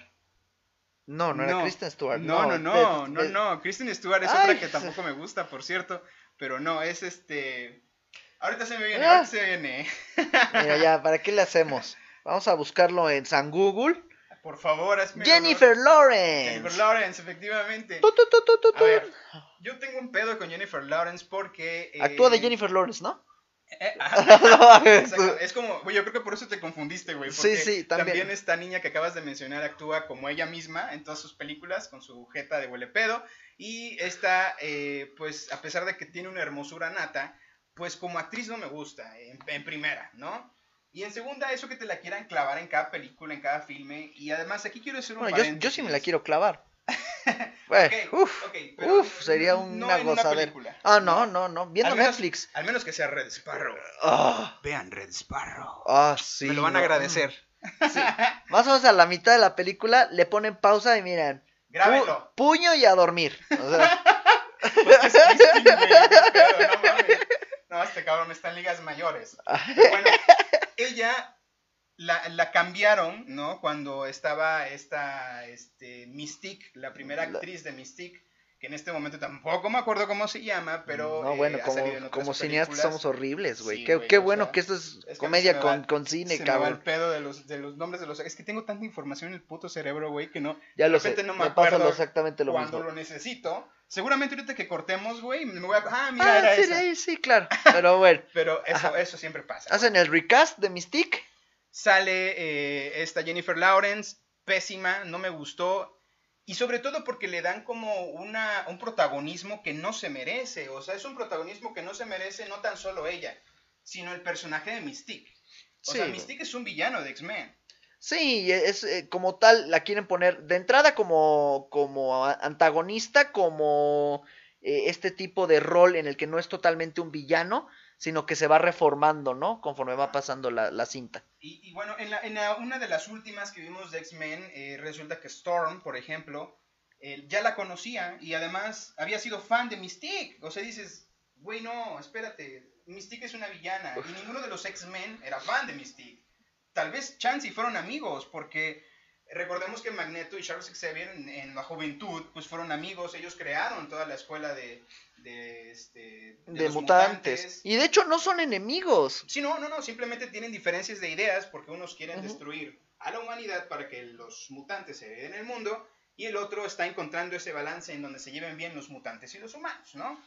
No, no, era Kristen Stewart. No, no, no, no, no. Kristen Stewart es Ay, otra que tampoco me gusta, por cierto. Pero no, es este. Ahorita se me viene, Ah. ahorita se viene. Mira, ya, ¿para qué le hacemos? Vamos a buscarlo en San Google. Por favor, hazme Jennifer honor. Lawrence. Jennifer Lawrence, efectivamente. Tu, tu, tu, A ver, yo tengo un pedo con Jennifer Lawrence porque. eh, Actúa de Jennifer Lawrence, ¿no? Eh. No, Es como, güey, yo creo que por eso te confundiste, güey. Sí, porque sí, también. esta niña que acabas de mencionar actúa como ella misma en todas sus películas, con su jeta de huele pedo. Y esta, eh, pues, a pesar de que tiene una hermosura nata, pues como actriz no me gusta, en, en primera, ¿no? Y en segunda, eso que te la quieran clavar en cada película, en cada filme. Y además, aquí quiero hacer un Bueno, yo, sí me la quiero clavar. Bueno, Ok, uf, ok, pero uf, sería una gozadera. ah, no, no, no. Viendo Al menos- Netflix. Al menos que sea Red Sparrow. Ah, Vean Red Sparrow. ah, sí. me lo van a agradecer. Más o menos a la mitad de la película le ponen pausa y miren. pu- Grábenlo. puño y a dormir. O sea, es Christine, güey, qué pedo, no mames. No, este cabrón está en ligas mayores. Bueno, ella la, la cambiaron, ¿no? Cuando estaba esta este, Mystique, la primera actriz de Mystique, que en este momento tampoco me acuerdo cómo se llama, pero. no, eh, bueno, en como, como cineastas somos horribles, güey. Sí, qué qué bueno sea, que esto es, Es que comedia me con, va- con cine, se me va el cabrón. pedo de los, de los nombres de los. Es que tengo tanta información en el puto cerebro, güey, que no. Ya de lo sé. no me me pasa acuerdo lo- exactamente lo cuando mismo. lo necesito. Seguramente ahorita que cortemos, güey, me voy a. Ah, mira, Ah, era sí, esa. sí, claro. Pero bueno, Pero eso, Ajá. eso siempre pasa. hacen el recast de Mystique. Sale eh, esta Jennifer Lawrence, pésima, no me gustó. Y sobre todo porque le dan como una, un protagonismo que no se merece. O sea, es un protagonismo que no se merece no tan solo ella, sino el personaje de Mystique. O Sí. sea, Mystique es un villano de X-Men. Sí, es eh, como tal, la quieren poner de entrada como, como antagonista, como eh, este tipo de rol en el que no es totalmente un villano, sino que se va reformando, ¿no? Conforme va pasando la, la cinta. Y, y bueno, en, la, en la- una de las últimas que vimos de X-Men, eh, resulta que Storm, por ejemplo, eh, ya la conocía y además había sido fan de Mystique. O sea, dices, güey, no, espérate, Mystique es una villana y ninguno de los X-Men era fan de Mystique. Tal vez Chance y fueron amigos, porque recordemos que Magneto y Charles Xavier en, en la juventud, pues fueron amigos, ellos crearon toda la escuela de, de, este, De, los mutantes. Y de hecho no son enemigos. Sí, no, no, no, simplemente tienen diferencias de ideas porque unos quieren Ujú. destruir a la humanidad para que los mutantes se hereden el mundo y el otro está encontrando ese balance en donde se lleven bien los mutantes y los humanos, ¿no?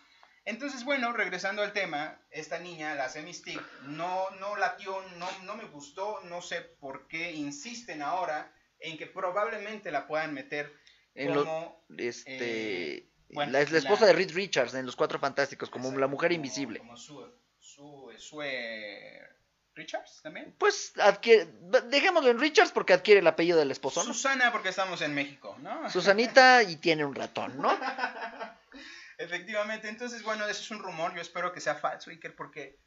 Entonces, bueno, regresando al tema, esta niña, la Mystique, no, no latió, no, no me gustó, no sé por qué insisten ahora en que probablemente la puedan meter En lo- como... Este. eh, bueno, la, es la esposa la- de Reed Richards en Los Cuatro Fantásticos, como la mujer invisible. Como su, su, Sue Richards también. Pues adquiere. Dejémoslo en Richards porque adquiere el apellido del esposo, ¿no? Susana, porque estamos en México, ¿no? Susanita y tiene un ratón, ¿no? Efectivamente, entonces, bueno, eso es un rumor, yo espero que sea falso, Iker, porque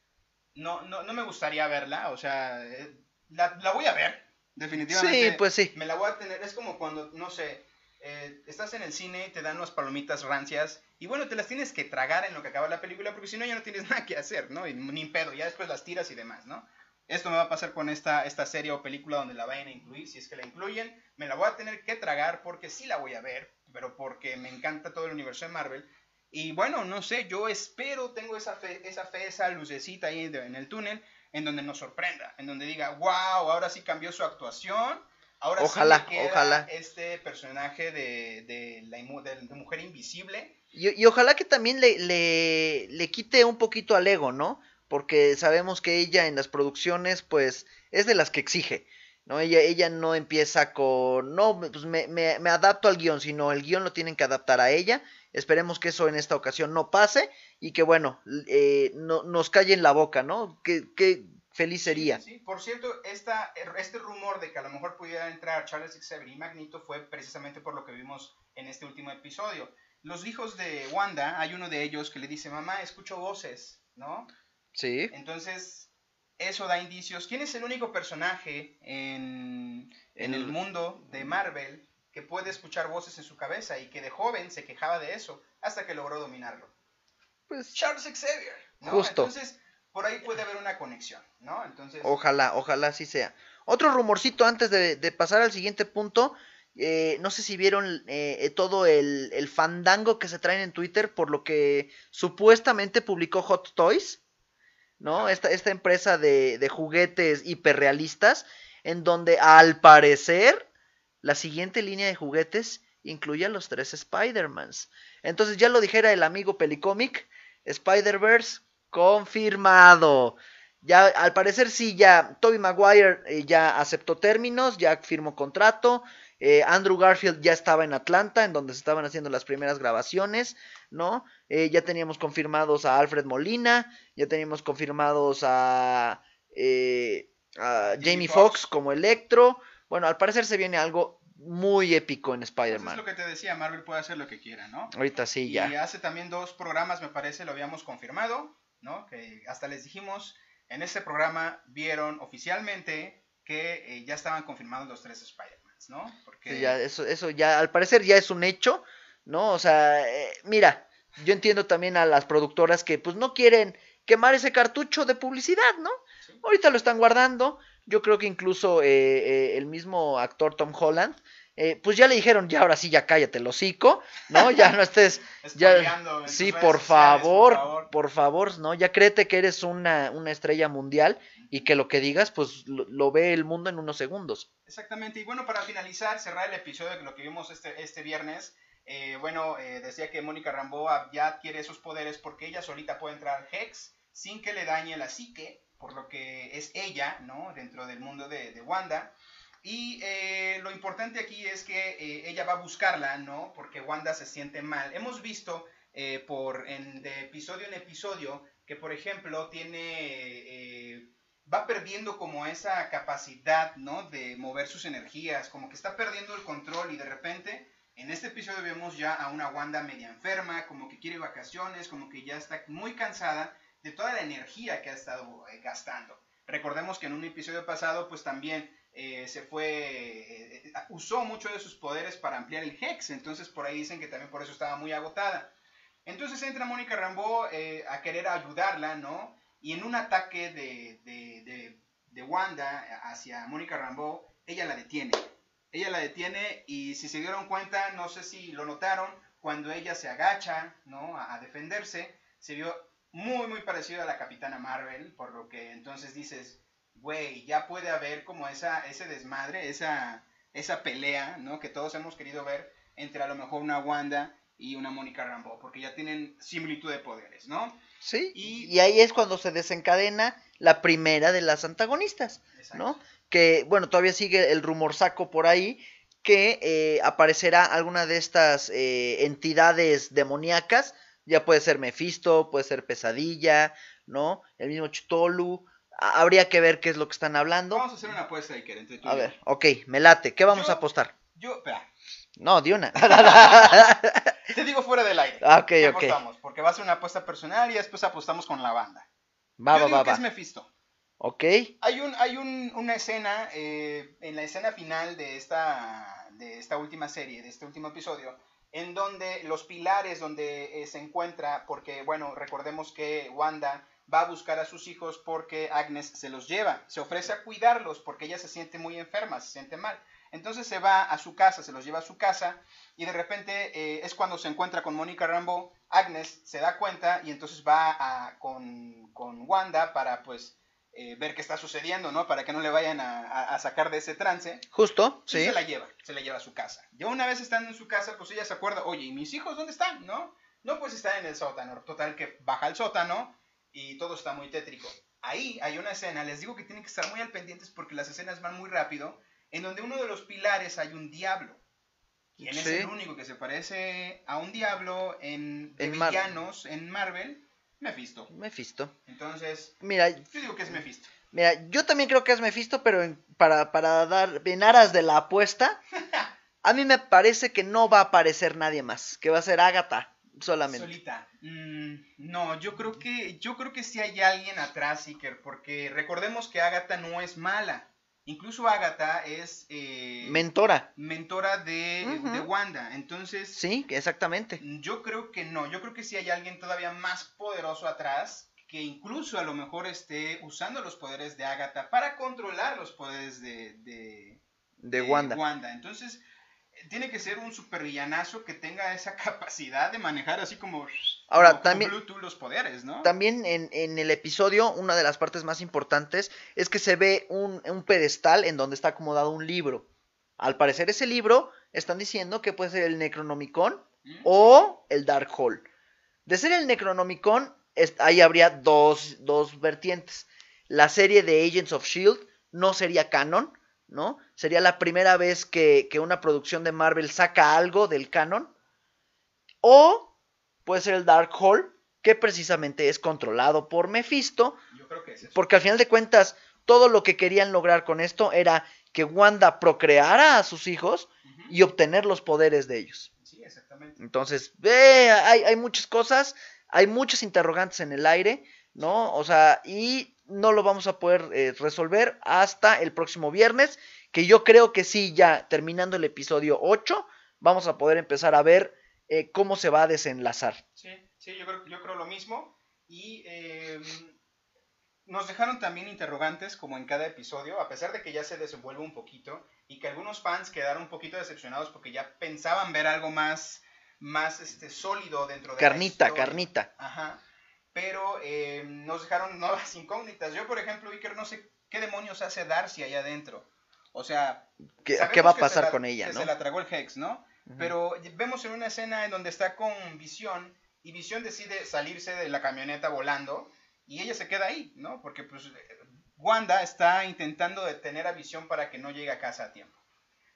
no, no, no me gustaría verla, o sea, eh, la, la voy a ver, definitivamente. Sí, pues sí. Me la voy a tener, es como cuando, no sé, eh, estás en el cine te dan unas palomitas rancias, y bueno, te las tienes que tragar en lo que acaba la película, porque si no ya no tienes nada que hacer, ¿no? Y ni pedo, ya después las tiras y demás, ¿no? Esto me va a pasar con esta, esta serie o película donde la vayan a incluir. Si es que la incluyen, me la voy a tener que tragar porque sí la voy a ver, pero porque me encanta todo el universo de Marvel. Y bueno, no sé, yo espero, tengo esa fe, esa, fe, esa lucecita ahí de- en el túnel, en donde nos sorprenda, en donde diga, wow, ahora sí cambió su actuación. Ahora Ojalá, sí queda ojalá. este personaje de, de la de mujer invisible. Y, y ojalá que también le, le, le quite un poquito al ego, ¿no? Porque sabemos que ella en las producciones, pues, es de las que exige, ¿no? Ella, ella no empieza con, no, pues me, me, me adapto al guion, sino el guion lo tienen que adaptar a ella. Esperemos que eso en esta ocasión no pase y que, bueno, eh, no, nos calle en la boca, ¿no? Que, que feliz sería. Sí, por cierto, esta, este rumor de que a lo mejor pudiera entrar Charles Xavier y Magneto fue precisamente por lo que vimos en este último episodio. Los hijos de Wanda, hay uno de ellos que le dice, mamá, escucho voces, ¿no? Sí. Entonces, eso da indicios. ¿Quién es el único personaje en, en el El- mundo de Marvel que puede escuchar voces en su cabeza y que de joven se quejaba de eso hasta que logró dominarlo? Pues Charles Xavier. ¿no? Justo. Entonces, por ahí puede haber una conexión, ¿no? Entonces, Ojalá, ojalá así sea. Otro rumorcito antes de, de pasar al siguiente punto. eh, no sé si vieron eh, eh, todo el, el fandango que se traen en Twitter por lo que supuestamente publicó Hot Toys, ¿no? Esta, esta empresa de, de juguetes hiperrealistas, en donde al parecer la siguiente línea de juguetes incluye a los tres Spider-Mans. Entonces ya lo dijera el amigo Pelicomic, Spider-Verse confirmado. Ya, al parecer sí, ya Toby Maguire eh, ya aceptó términos, ya firmó contrato. eh, Andrew Garfield ya estaba en Atlanta, en donde se estaban haciendo las primeras grabaciones, ¿no? Eh, ya teníamos confirmados a Alfred Molina, ya teníamos confirmados a, a Jamie Foxx como Electro. Bueno, al parecer se viene algo muy épico en pues es Spider-Man. lo que te decía, Marvel puede hacer lo que quiera, ¿no? Ahorita sí, Y ya. hace también dos programas, me parece, lo habíamos confirmado, ¿no? Que hasta les dijimos, en este programa vieron oficialmente que eh, ya estaban confirmados los tres Spider-Mans, ¿no? Porque Sí, ya, eso, eso ya, al parecer ya es un hecho, ¿no? O sea, eh, mira, yo entiendo también a las productoras que pues no quieren quemar ese cartucho de publicidad, ¿no? Ahorita lo están guardando. Yo creo que incluso eh, eh, el mismo actor Tom Holland, eh, pues ya le dijeron, ya ahora sí, ya cállate el hocico, ¿no? Ya no estés, ya, sí, por sociales, por favor, favor. por favor, ¿no? Ya créete que eres una, una estrella mundial y que lo que digas, pues lo, lo ve el mundo en unos segundos. Exactamente, y bueno, para finalizar, cerrar el episodio de lo que vimos este, este viernes, eh, bueno, eh, decía que Mónica Rambeau ya adquiere esos poderes porque ella solita puede entrar Hex sin que le dañe la psique, por lo que es ella, ¿no? Dentro del mundo de, de Wanda. Y eh, lo importante aquí es que eh, ella va a buscarla, ¿no? Porque Wanda se siente mal. Hemos visto eh, por en, de episodio en episodio que, por ejemplo, tiene eh, va perdiendo como esa capacidad, ¿no? De mover sus energías, como que está perdiendo el control y de repente en este episodio vemos ya a una Wanda media enferma, como que quiere vacaciones, como que ya está muy cansada de toda la energía que ha estado eh, gastando. Recordemos que en un episodio pasado pues también eh, se fue, eh, usó mucho de sus poderes para ampliar el Hex, entonces por ahí dicen que también por eso estaba muy agotada. Entonces entra Mónica Rambeau a querer ayudarla, ¿no? Y en un ataque de, de, de, Wanda hacia Mónica Rambeau, ella la detiene. Ella la detiene y si se dieron cuenta, no sé si lo notaron, cuando ella se agacha, ¿no? A defenderse, se vio muy, muy parecido a la Capitana Marvel, por lo que entonces dices, güey, ya puede haber como esa, ese desmadre, esa, esa pelea, ¿no? Que todos hemos querido ver entre a lo mejor una Wanda y una Mónica Rambeau, porque ya tienen similitud de poderes, ¿no? Sí, Y- y ahí es cuando se desencadena la primera de las antagonistas, ¿no? Que, bueno, todavía sigue el rumor saco por ahí que eh, aparecerá alguna de estas eh, entidades demoníacas, ya puede ser Mephisto, puede ser Pesadilla, ¿no? El mismo Chutolu, a- habría que ver qué es lo que están hablando. Vamos a hacer una apuesta, Iker, entre tú A y yo. ver, ok, me late, ¿qué vamos Yo- a apostar? Yo, espera, No, de una. te digo fuera del aire. Ah, ok, ¿Qué ok. apostamos? Porque va a ser una apuesta personal y después apostamos con la banda. Va, yo va, digo va, que va. es Mephisto. Ok, Hay, un, hay un, una escena, eh, en la escena final de esta, de esta última serie, de este último episodio, en donde los pilares donde eh, se encuentra, porque bueno, recordemos que Wanda va a buscar a sus hijos porque Agnes se los lleva, se ofrece a cuidarlos porque ella se siente muy enferma, se siente mal. Entonces se va a su casa, se los lleva a su casa y de repente eh, es cuando se encuentra con Mónica Rambo. Agnes se da cuenta y entonces va a- con, con Wanda para pues eh, ver qué está sucediendo, ¿no? Para que no le vayan a, a- a sacar de ese trance. Justo, Y sí. se la lleva, se la lleva a su casa. Ya una vez estando en su casa, pues ella se acuerda, oye, ¿y mis hijos dónde están? ¿No? No, pues están en el sótano. Total que baja al sótano y todo está muy tétrico. Ahí hay una escena, les digo que tienen que estar muy al pendientes porque las escenas van muy rápido, en donde uno de los pilares hay un diablo. ¿Quién es Sí. el único que se parece a un diablo en, En Mar- villanos en Marvel? Mephisto. Mephisto. Entonces, Mira, yo digo que es Mephisto. mira, yo también creo que es Mephisto, pero en- para, para dar en aras de la apuesta, a mí me parece que no va a aparecer nadie más, que va a ser Agatha solamente. Solita. Mm, no, yo creo que yo creo que sí hay alguien atrás, Iker, porque recordemos que Agatha no es mala. Incluso Agatha es eh, Mentora. mentora de, de Wanda. Entonces, Sí, exactamente. yo creo que no. Yo creo que sí hay alguien todavía más poderoso atrás que incluso a lo mejor esté usando los poderes de Agatha para controlar los poderes de, de, De Wanda. Entonces, eh, tiene que ser un supervillanazo que tenga esa capacidad de manejar así como, Ahora, también- Bluetooth los poderes, ¿no? También en, en el episodio, una de las partes más importantes es que se ve un, un pedestal en donde está acomodado un libro. Al parecer ese libro están diciendo que puede ser el Necronomicon ¿Mm? o el Darkhold. De ser el Necronomicon, es- ahí habría dos, dos vertientes. La serie de Agents of Shield no sería canon, ¿no? Sería la primera vez que, que una producción de Marvel saca algo del canon. O puede ser el Darkhold, que precisamente es controlado por Mephisto, Yo creo que es eso. porque al final de cuentas todo lo que querían lograr con esto era que Wanda procreara a sus hijos y obtener los poderes de ellos. Sí, exactamente. Entonces, hay, hay muchas cosas, hay muchos interrogantes en el aire, ¿no? O sea, y no lo vamos a poder eh, resolver hasta el próximo viernes, que yo creo que sí, ya terminando el episodio 8, vamos a poder empezar a ver eh, cómo se va a desenlazar. Sí, sí, yo creo, yo creo lo mismo. Y eh, nos dejaron también interrogantes, como en cada episodio, a pesar de que ya se desenvuelve un poquito y que algunos fans quedaron un poquito decepcionados porque ya pensaban ver algo más, más este, sólido dentro de Carnita, la carnita. Ajá. Pero eh, nos dejaron nuevas incógnitas. Yo, por ejemplo, Iker, no sé qué demonios hace Darcy allá adentro. O sea, ¿Qué, va a pasar la- con ella, que no? Se la tragó el Hex, ¿no? Pero vemos en una escena en donde está con Visión y Visión decide salirse de la camioneta volando y ella se queda ahí, ¿no? Porque pues Wanda está intentando detener a Visión para que no llegue a casa a tiempo.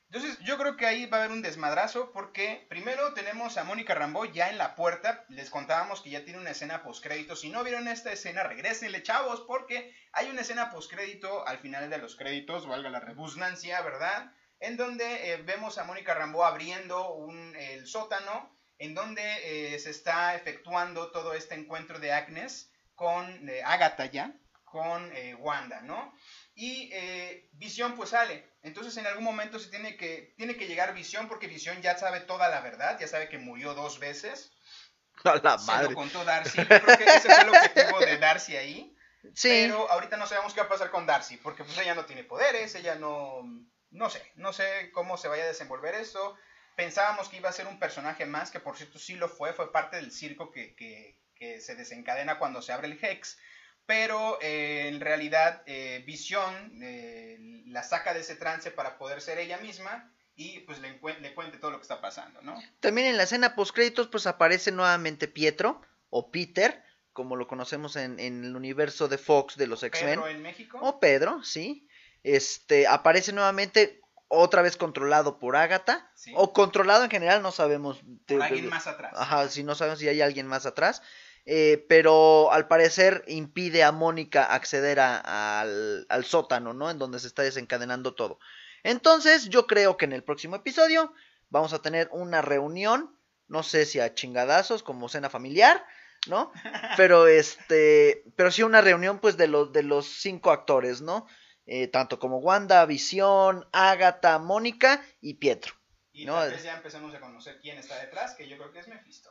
Entonces yo creo que ahí va a haber un desmadrazo porque primero tenemos a Mónica Rambo ya en la puerta, les contábamos que ya tiene una escena postcrédito, si no vieron esta escena regresenle chavos porque hay una escena postcrédito al final de los créditos, valga la redundancia, ¿verdad? En donde eh, vemos a Mónica Rambo abriendo un, el sótano, en donde eh, se está efectuando todo este encuentro de Agnes con eh, Agatha ya, con eh, Wanda, ¿no? Y eh, Visión pues sale. Entonces en algún momento se tiene que, tiene que llegar Visión porque Visión ya sabe toda la verdad, ya sabe que murió dos veces. A la Se madre. lo contó Darcy. Yo creo que ese fue el objetivo de Darcy ahí. Sí, Pero ahorita no sabemos qué va a pasar con Darcy, porque pues ella no tiene poderes, ella no... No sé, no sé cómo se vaya a desenvolver esto. Pensábamos que iba a ser un personaje más, que por cierto sí lo fue, fue parte del circo que, que- que se desencadena cuando se abre el Hex. Pero eh, en realidad eh, Visión eh, la saca de ese trance para poder ser ella misma y pues le, le cuente todo lo que está pasando, ¿no? También en la escena post créditos pues aparece nuevamente Pietro o Peter, como lo conocemos en, en el universo de Fox de los X-Men. Pedro en México. O Pedro, sí. Este aparece nuevamente otra vez controlado por Agatha Sí. o controlado en general, no sabemos. por de- alguien de- más atrás. Ajá, si no sabemos si hay alguien más atrás. Eh, pero al parecer impide a Mónica acceder a- al, al sótano, ¿no? En donde se está desencadenando todo. Entonces, yo creo que en el próximo episodio vamos a tener una reunión, no sé si a chingadazos, como cena familiar, ¿no? Pero este, pero sí una reunión, pues, de los, de los cinco actores, ¿no? Eh, tanto como Wanda, Visión, Agatha, Mónica y Pietro. Y No, tal es- vez ya empecemos a conocer quién está detrás, que yo creo que es Mephisto.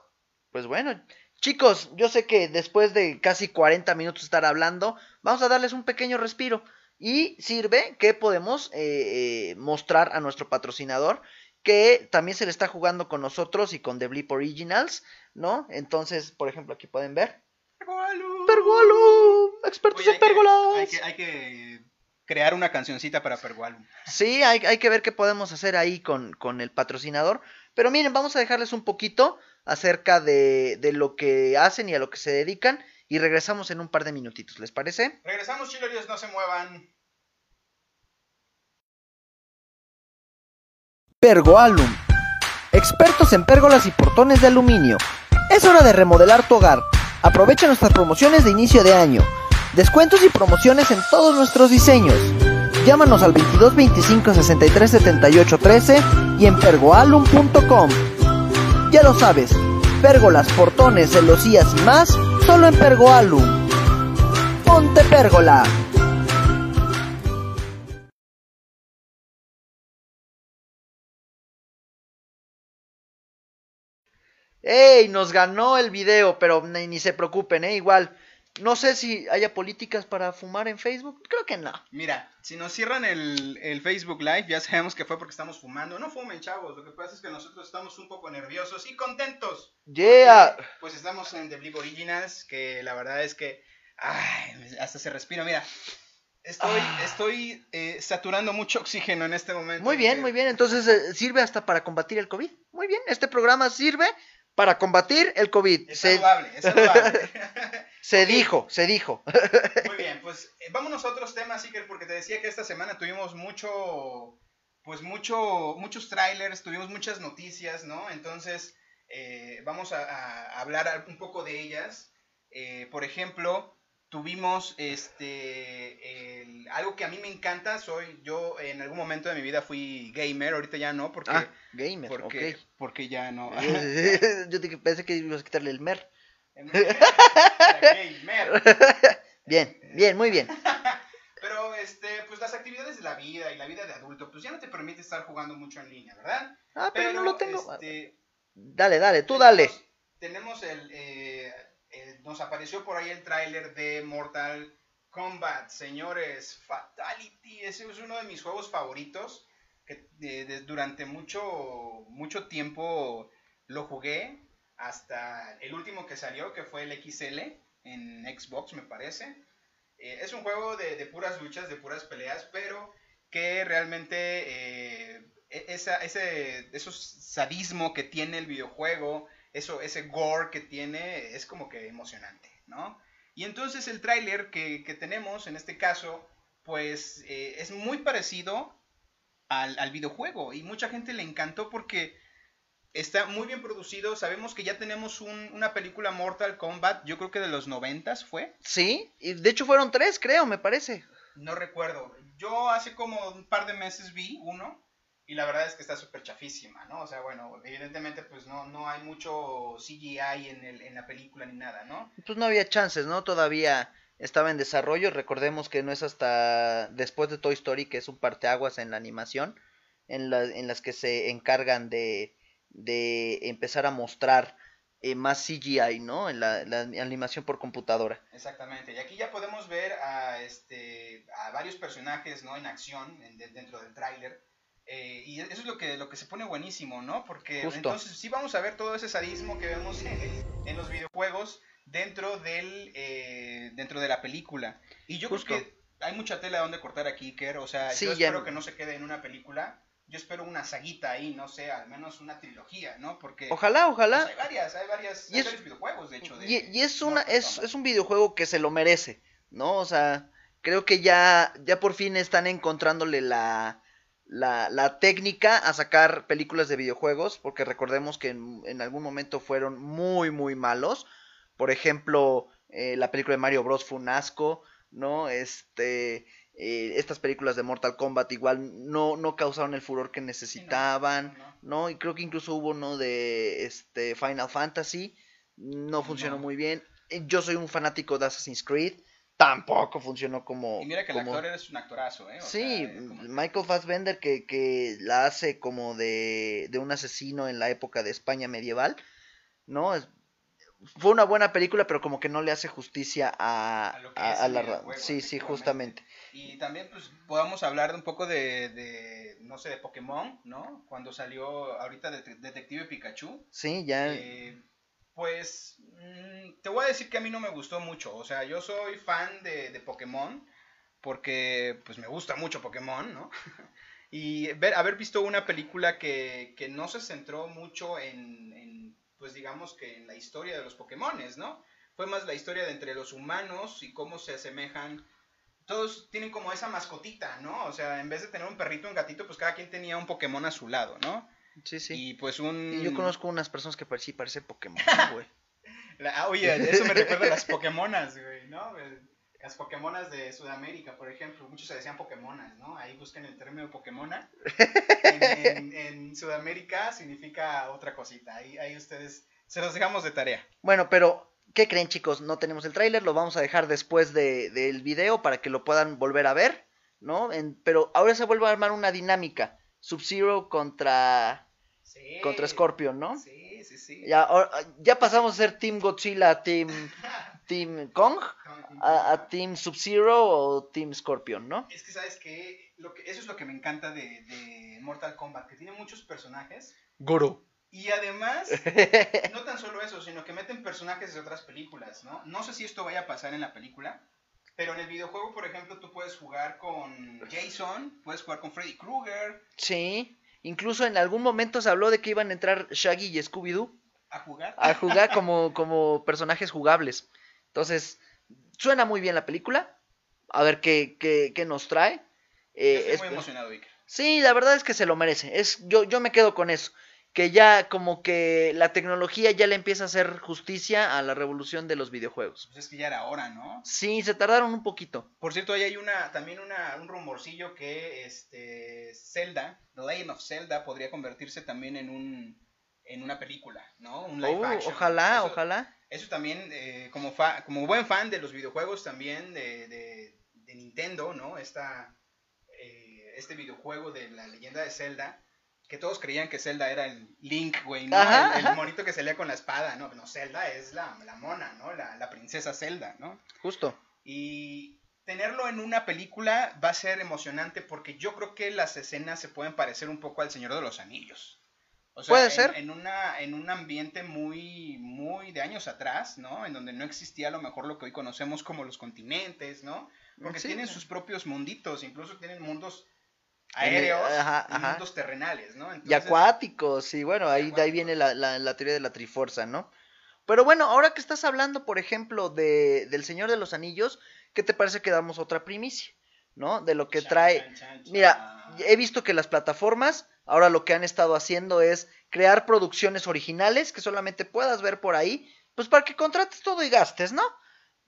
Pues bueno, chicos, yo sé que después de casi 40 minutos estar hablando, vamos a darles un pequeño respiro. Y sirve que podemos eh, eh, mostrar a nuestro patrocinador que también se le está jugando con nosotros y con The Blip Originals, ¿no? Entonces, por ejemplo, aquí pueden ver. Pergolum. Pergolum, expertos Oye, en hay que- pérgolas. Hay que, hay que crear una cancioncita para Pergolum. Sí, hay, hay que ver qué podemos hacer ahí con, con el patrocinador. Pero miren, vamos a dejarles un poquito acerca de, de lo que hacen y a lo que se dedican. Y regresamos en un par de minutitos, ¿les parece? Regresamos, chilorios, no se muevan. Pergoalum. Expertos en pérgolas y portones de aluminio. Es hora de remodelar tu hogar. Aprovecha nuestras promociones de inicio de año. Descuentos y promociones en todos nuestros diseños. Llámanos al 22 25 63 78 13 y en pergoalum.com. Ya lo sabes, pérgolas, portones, celosías y más, solo en Pergoalum. Ponte pérgola. ¡Ey! Nos ganó el video, pero ni, ni se preocupen, ¿eh? Igual. No sé si haya políticas para fumar en Facebook. Creo que no. Mira, si nos cierran el, el Facebook Live, ya sabemos que fue porque estamos fumando. No fumen, chavos. Lo que pasa es que nosotros estamos un poco nerviosos y contentos. Yeah. Pues estamos en The Bleak Originals, que la verdad es que. Ay, hasta se respira. Mira, estoy, Ah. estoy eh, saturando mucho oxígeno en este momento. Muy bien, porque- muy bien. Entonces eh, sirve hasta para combatir el COVID. Muy bien. Este programa sirve para combatir el COVID. Es Se, saludable, es saludable. se dijo, se dijo. Muy bien, pues eh, vámonos a otros temas, Iker, porque te decía que esta semana tuvimos mucho, pues mucho, muchos trailers, tuvimos muchas noticias, ¿no? Entonces, eh, vamos a, a hablar un poco de ellas. Eh, por ejemplo, tuvimos este el- algo que a mí me encanta, soy yo en algún momento de mi vida fui gamer, ahorita ya no, porque, Ah, gamer, porque, porque ya no. Yo pensé que ibas a quitarle el mer. gamer. Bien, bien, muy bien. Pero este, pues las actividades de la vida y la vida de adulto, pues ya no te permite estar jugando mucho en línea, ¿verdad? Ah, pero no lo tengo. este, Dale, dale, tú dale. tenemos, tenemos el, eh, eh, nos apareció por ahí el tráiler de Mortal Kombat, señores, Fatality, ese es uno de mis juegos favoritos, que durante mucho, mucho tiempo lo jugué, hasta el último que salió, que fue el XL, en Xbox me parece. Eh, es un juego de, puras luchas, de puras peleas, pero que realmente eh, e- ese esos sadismo que tiene el videojuego, eso, ese gore que tiene, es como que emocionante, ¿no? Y entonces el tráiler que, que tenemos en este caso, pues eh, es muy parecido al, al videojuego y mucha gente le encantó porque está muy bien producido. Sabemos que ya tenemos un- una película Mortal Kombat, yo creo que de los noventas fue. Sí, y de hecho fueron tres, creo, me parece. No recuerdo. Yo hace como un par de meses vi uno y la verdad es que está súper chafísima, ¿no? O sea, bueno, evidentemente pues no, no hay mucho CGI en, el, en la película ni nada, ¿no? Pues no había chances, ¿no? Todavía estaba en desarrollo. Recordemos que no es hasta después de Toy Story que es un parteaguas en la animación, en, la- en las que se encargan de, de empezar a mostrar eh, más CGI, ¿no? En la, la animación por computadora. Exactamente. Y aquí ya podemos ver a, este, a varios personajes, ¿no? En acción en- de- dentro del tráiler. Eh, y eso es lo que, lo que se pone buenísimo, ¿no? Porque Justo. entonces sí vamos a ver todo ese sadismo que vemos en, en los videojuegos dentro del eh, dentro de la película. Y yo Justo. creo que hay mucha tela donde cortar aquí, Iker. O sea, Sí, yo espero que no se quede en una película. Yo espero una saguita ahí, no sé, al menos una trilogía, ¿no? Porque Ojalá, pues, ojalá. hay varias, hay varias, Y hay es- varios videojuegos, de hecho. de Y, y es una es, es un videojuego que se lo merece, ¿no? O sea, creo que ya ya por fin están encontrándole la la, la técnica a sacar películas de videojuegos, porque recordemos que en, en algún momento fueron muy muy malos. Por ejemplo, eh, la película de Mario Bros fue un asco, ¿no? Este eh, estas películas de Mortal Kombat igual no, no causaron el furor que necesitaban, no, no. ¿no? Y creo que incluso hubo uno de este Final Fantasy, no funcionó No. muy bien. Yo soy un fanático de Assassin's Creed, tampoco funcionó como... Y mira que el como- actor es un actorazo, ¿eh? O Sí, sea, como- Michael Fassbender que, que la hace como de, de un asesino en la época de España medieval, ¿no? Es- fue una buena película, pero como que no le hace justicia a, A lo que a- es a el la... Sí, sí, justamente. Y también pues podamos hablar un poco de, de, no sé, de Pokémon, ¿no? Cuando salió ahorita Det- Detective Pikachu. Sí, ya... Eh, pues mm, te voy a decir que a mí no me gustó mucho. O sea, yo soy fan de, de Pokémon porque pues me gusta mucho Pokémon, ¿no? y ver, haber visto una película que, que no se centró mucho en, en, pues digamos que en la historia de los Pokémones, ¿no? Fue más la historia de entre los humanos y cómo se asemejan. Todos tienen como esa mascotita, ¿no? O sea, en vez de tener un perrito, un gatito, pues cada quien tenía un Pokémon a su lado, ¿no? Sí, sí. Y pues un... Y yo conozco unas personas que parecen parece Pokémon, güey. La- ah, oye, eso me recuerda a las Pokémonas, güey, ¿no? Las Pokémonas de Sudamérica, por ejemplo, muchos se decían Pokémonas, ¿no? Ahí buscan el término Pokémona. En, en- en Sudamérica significa otra cosita. Ahí, ahí ustedes se los dejamos de tarea. Bueno, pero, ¿qué creen chicos? No tenemos el tráiler, lo vamos a dejar después de, del video para que lo puedan volver a ver, ¿no? En- pero ahora se vuelve a armar una dinámica. Sub-Zero contra, Sí. contra Scorpion, ¿no? Sí, sí, sí. Ya, ahora- ya pasamos a ser Team Godzilla, Team, team Kong, a, a Team Sub-Zero o Team Scorpion, ¿no? Es que, ¿sabes qué? Lo que, eso es lo que me encanta de, de Mortal Kombat, que tiene muchos personajes. Goro. Y además, no tan solo eso, sino que meten personajes de otras películas, ¿no? No sé si esto vaya a pasar en la película, pero en el videojuego, por ejemplo, tú puedes jugar con Jason, puedes jugar con Freddy Krueger, Sí, incluso en algún momento se habló de que iban a entrar Shaggy y Scooby-Doo a jugar. a jugar como, como personajes jugables. Entonces, suena muy bien la película. A ver qué, qué, qué nos trae. Yo Eh, estoy es- muy emocionado, sí, la verdad es que se lo merece. Es, yo, yo me quedo con eso. Que ya como que la tecnología ya le empieza a hacer justicia a la revolución de los videojuegos. Pues es que ya era hora, ¿no? Sí, se tardaron un poquito. Por cierto, ahí hay una, también una, un rumorcillo que este Zelda, The Legend of Zelda, podría convertirse también en un en una película, ¿no? Un live Oh, action. ojalá, Eso- ojalá. Eso también, eh, como, fa- como buen fan de los videojuegos también de, de- de Nintendo, ¿no? Esta, eh, este videojuego de la leyenda de Zelda, que todos creían que Zelda era el Link, güey, ¿no? Ajá, el, monito que salía con la espada, ¿no? No, Zelda es la, la mona, ¿no? La, la princesa Zelda, ¿no? Justo. Y tenerlo en una película va a ser emocionante porque yo creo que las escenas se pueden parecer un poco al Señor de los Anillos. O sea, Puede en- ser. En, una, en un ambiente muy, muy de años atrás, ¿no? En donde no existía a lo mejor lo que hoy conocemos como los continentes, ¿no? Porque Sí. tienen sus propios munditos, incluso tienen mundos El- aéreos ajá, y ajá. mundos terrenales, ¿no? Y Entonces, acuáticos, y bueno, ahí, de ahí viene la, la- la teoría de la trifuerza, ¿no? Pero bueno, ahora que estás hablando, por ejemplo, de, del Señor de los Anillos, ¿qué te parece que damos otra primicia? ¿No? De lo que Chan, trae... chan, chan, Mira, he visto que las plataformas ahora lo que han estado haciendo es crear producciones originales que solamente puedas ver por ahí, pues para que contrates todo y gastes, ¿no?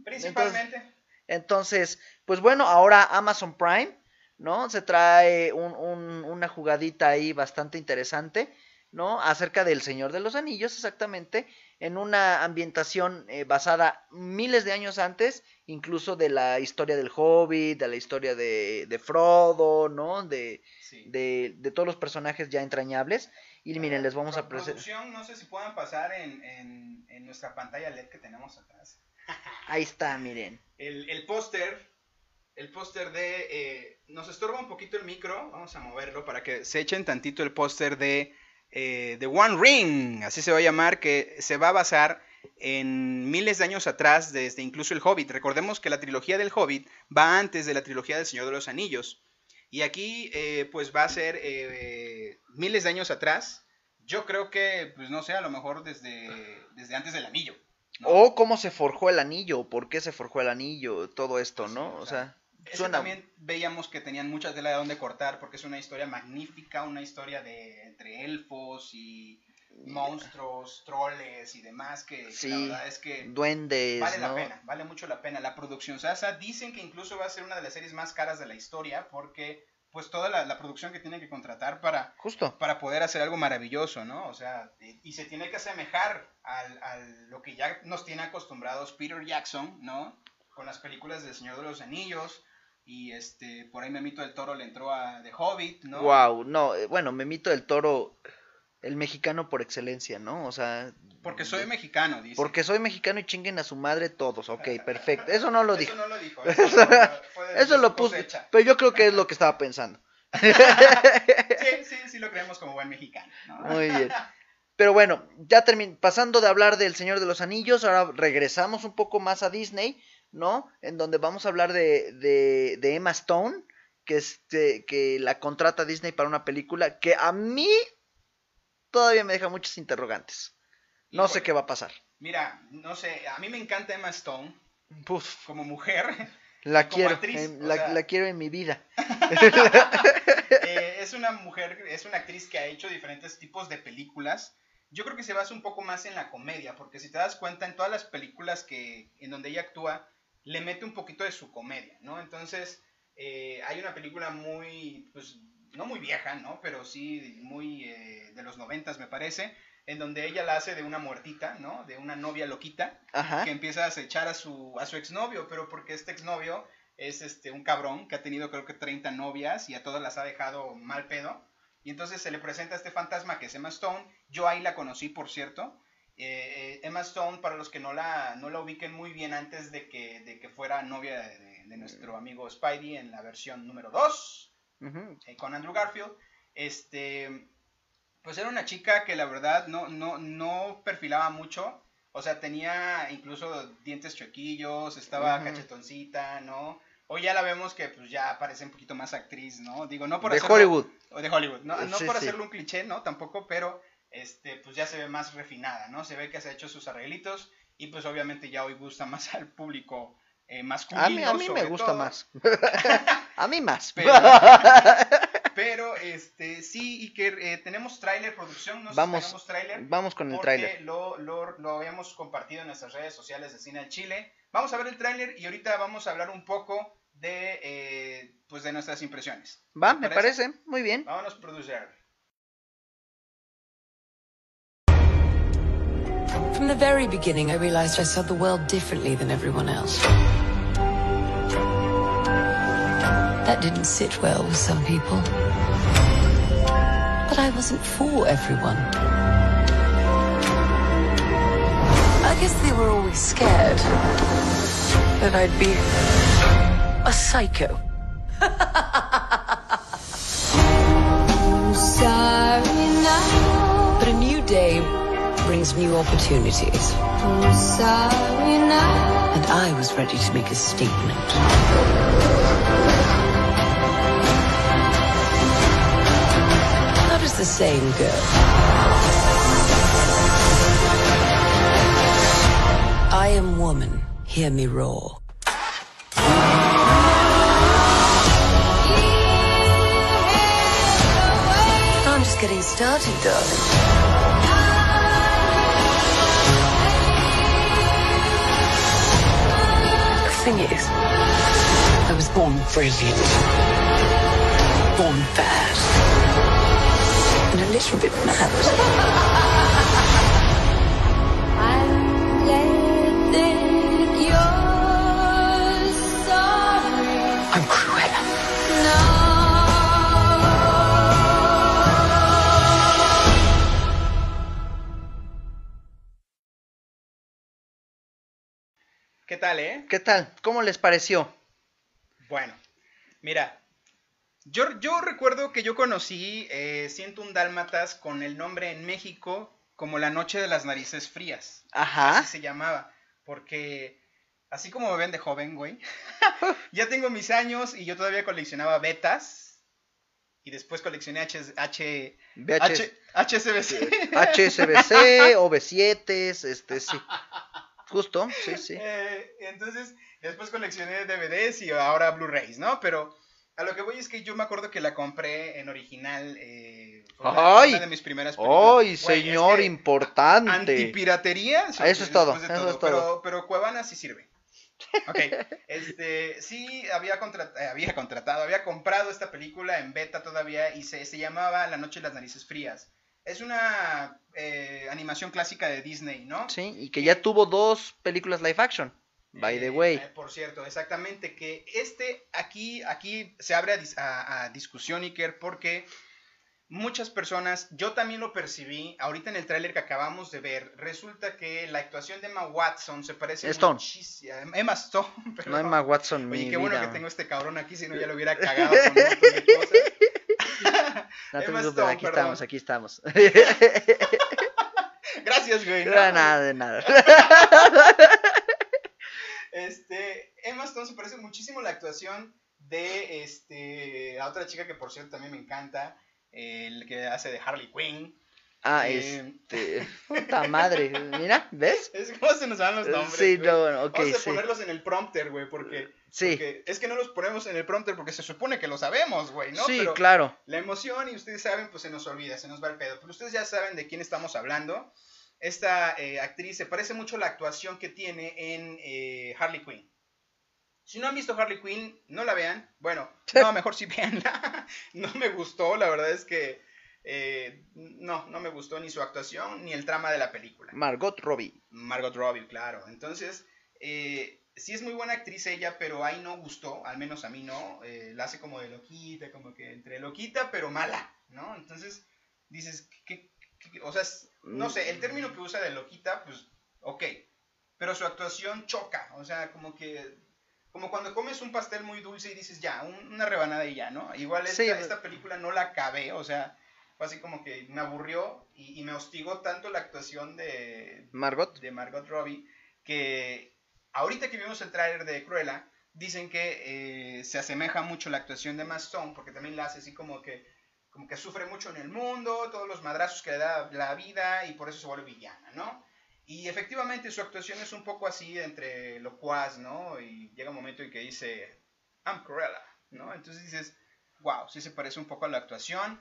Principalmente. Entonces, pues bueno, ahora Amazon Prime, ¿no? Se trae un- un- una jugadita ahí bastante interesante, ¿no? Acerca del Señor de los Anillos, exactamente, en una ambientación eh, basada miles de años antes, incluso de la historia del Hobbit, de la historia de, de Frodo, ¿no? De, sí. de, de todos los personajes ya entrañables. Y miren, les vamos a presentar... No sé si puedan pasar en, en, en nuestra pantalla LED que tenemos atrás. Ahí está, miren. El, el póster, el póster de... eh, nos estorba un poquito el micro, vamos a moverlo para que se echen tantito el póster de eh, The One Ring, así se va a llamar, que se va a basar en miles de años atrás, desde incluso el Hobbit. Recordemos que la trilogía del Hobbit va antes de la trilogía del Señor de los Anillos. Y aquí, eh, pues va a ser eh, miles de años atrás. Yo creo que, pues no sé, a lo mejor desde, desde antes del anillo. ¿no? O cómo se forjó el anillo, por qué se forjó el anillo, todo esto, ¿no? O sea, También veíamos que tenían mucha tela de donde cortar porque es una historia magnífica, una historia de entre elfos y monstruos, troles y demás que, la verdad es que duendes, vale la pena, vale mucho la pena. La producción Sasa dicen que incluso va a ser una de las series más caras de la historia porque pues toda la, la producción que tienen que contratar para Justo. para poder hacer algo maravilloso, ¿no? O sea, y, y se tiene que asemejar al, al lo que ya nos tiene acostumbrados Peter Jackson, ¿no? Con las películas del Señor de los Anillos y este por ahí Memito del Toro le entró a The Hobbit, ¿no? Wow, no, eh, bueno, Memito del Toro el mexicano por excelencia, ¿no? O sea, Porque soy mexicano, dice. porque soy mexicano y chinguen a su madre todos. Ok, perfecto. Eso no lo Eso dijo. no lo dijo. Eso, Eso, eso lo puso. Pero yo creo que es lo que estaba pensando. Sí, sí, sí lo creemos como buen mexicano. ¿no? Muy bien. Pero bueno, ya pasando de hablar del Señor de los Anillos, ahora regresamos un poco más a Disney, ¿no? En donde vamos a hablar de, de, de Emma Stone, que, este, que la contrata Disney para una película que a mí todavía me deja muchos interrogantes. No sé qué va a pasar. Mira, no sé, a mí me encanta Emma Stone como mujer. la como quiero, actriz, la, sea- la quiero en mi vida. Eh, es una mujer, es una actriz que ha hecho diferentes tipos de películas. Yo creo que se basa un poco más en la comedia, porque si te das cuenta, en todas las películas que, en donde ella actúa, le mete un poquito de su comedia, ¿no? Entonces, eh, hay una película muy, pues, no muy vieja, ¿no? Pero sí muy eh, de los noventas, me parece, en donde ella la hace de una muertita, ¿no? De una novia loquita, Ajá. que empieza a acechar a su, a su exnovio, pero porque este exnovio es este, un cabrón que ha tenido creo que 30 novias y a todas las ha dejado mal pedo. Y entonces se le presenta a este fantasma que es Emma Stone. Yo ahí la conocí, por cierto. Eh, eh, Emma Stone, para los que no la, no la ubiquen muy bien antes de que, de que fuera novia de, de- de nuestro amigo Spidey en la versión número 2 Ujú. eh, con Andrew Garfield, este, pues era una chica que la verdad no, no, no perfilaba mucho, o sea, tenía incluso dientes choquillos, estaba cachetoncita, ¿no? Hoy ya la vemos que pues ya parece un poquito más actriz, ¿no? Digo, no por De hacerlo- Hollywood. o de Hollywood, no, no Sí, por sí. hacerlo un cliché, ¿no? Tampoco, pero este, pues ya se ve más refinada, ¿no? Se ve que se ha hecho sus arreglitos y pues obviamente ya hoy gusta más al público eh, masculino. A mí, a mí me gusta todo. más. a mí más. Pero, pero, este, sí, y que eh, tenemos tráiler producción, no sé Vamos, si tenemos tráiler. vamos con el tráiler. Lo, lo, lo habíamos compartido en nuestras redes sociales de Cine al Chile. Vamos a ver el tráiler y ahorita vamos a hablar un poco de, eh, pues, de nuestras impresiones. Va, ¿Te me parece. Muy bien. Vámonos, producer. From the very beginning, I realized I saw the world differently than everyone else. That didn't sit well with some people. But I wasn't for everyone. I guess they were always scared that I'd be a psycho. But a new day brings new opportunities. And I was ready to make a statement. How does the saying go? I am woman, hear me roar. I'm just getting started, darling. Thing is, I was born brilliant, born bad, and a little bit mad. tal, eh? ¿Qué tal? ¿Cómo les pareció? Bueno, mira, yo, yo recuerdo que yo conocí eh, 101 Dálmatas con el nombre en México como La Noche de las Narices Frías. Ajá. Así se llamaba, porque así como me ven de joven, güey, ya tengo mis años y yo todavía coleccionaba betas y después coleccioné H, H. H, HSBC. HSBC, OV7, este, sí. Justo, sí, sí. Eh, entonces, después coleccioné DVDs y ahora Blu-rays, ¿no? Pero a lo que voy es que yo me acuerdo que la compré en original. Eh, fue una, ¡Ay! una de mis primeras películas. ¡Ay, Güey, es señor que importante! Antipiratería. Eso es todo, eso es Pero, todo. pero Cuevana sí sirve. Ok, este, sí había, contrat- eh, había contratado, había comprado esta película en beta todavía y se, se llamaba La Noche de las Narices Frías. Es una eh, animación clásica de Disney, ¿no? Sí, y que ya tuvo dos películas live action. By the Eh, way. eh, por cierto, exactamente, que este aquí, aquí se abre a, dis- a- a discusión, Iker, porque muchas personas, yo también lo percibí, ahorita en el tráiler que acabamos de ver, resulta que la actuación de Emma Watson se parece Stone. muchísimo Emma Stone, No perdón. Emma Watson, Oye, mi qué bueno vida. que tengo este cabrón aquí, si no ya lo hubiera cagado con un montón de cosas. No te preocupes, aquí perdón. estamos, aquí estamos. Gracias, güey. De ¿no? nada, de nada. Este, Emma Stone se parece muchísimo a la actuación de este, la otra chica que por cierto también me encanta, el que hace de Harley Quinn. Ah, Eh, este. Puta madre. Mira, ¿ves? Es como se nos van los nombres. Sí, güey. no, bueno, ok, Vamos a sí. ponerlos en el prompter, güey, porque, Sí. porque es que no los ponemos en el prompter porque se supone que lo sabemos, güey, ¿no? sí, Pero claro. la emoción, y ustedes saben, pues se nos olvida, se nos va el pedo. Pero ustedes ya saben de quién estamos hablando. Esta eh, actriz se parece mucho a la actuación que tiene en eh, Harley Quinn. Si no han visto Harley Quinn, no la vean. Bueno, no, mejor sí veanla. no me gustó, la verdad es que eh, no, no me gustó ni su actuación ni el trama de la película. Margot Robbie. Margot Robbie, claro. Entonces, eh, sí es muy buena actriz ella, pero ahí no gustó, al menos a mí no. Eh, la hace como de loquita, como que entre loquita, pero mala, ¿no? Entonces, dices, ¿qué, qué- qué- o sea, es- no sé, el término que usa de loquita, pues, ok. Pero su actuación choca, o sea, como que... Como cuando comes un pastel muy dulce y dices, ya, un- una rebanada y ya, ¿no? Igual esta, Sí. esta película no la acabé, o sea, fue así como que me aburrió y, y me hostigó tanto la actuación de, Margot. de Margot Robbie, que ahorita que vimos el tráiler de Cruella, dicen que eh, se asemeja mucho la actuación de Emma Stone, porque también la hace así como que, como que sufre mucho en el mundo, todos los madrazos que le da la vida y por eso se vuelve villana, ¿no? Y efectivamente su actuación es un poco así entre locuaz, ¿no? Y llega un momento en que dice, I'm Cruella, ¿no? Entonces dices, wow, sí se parece un poco a la actuación.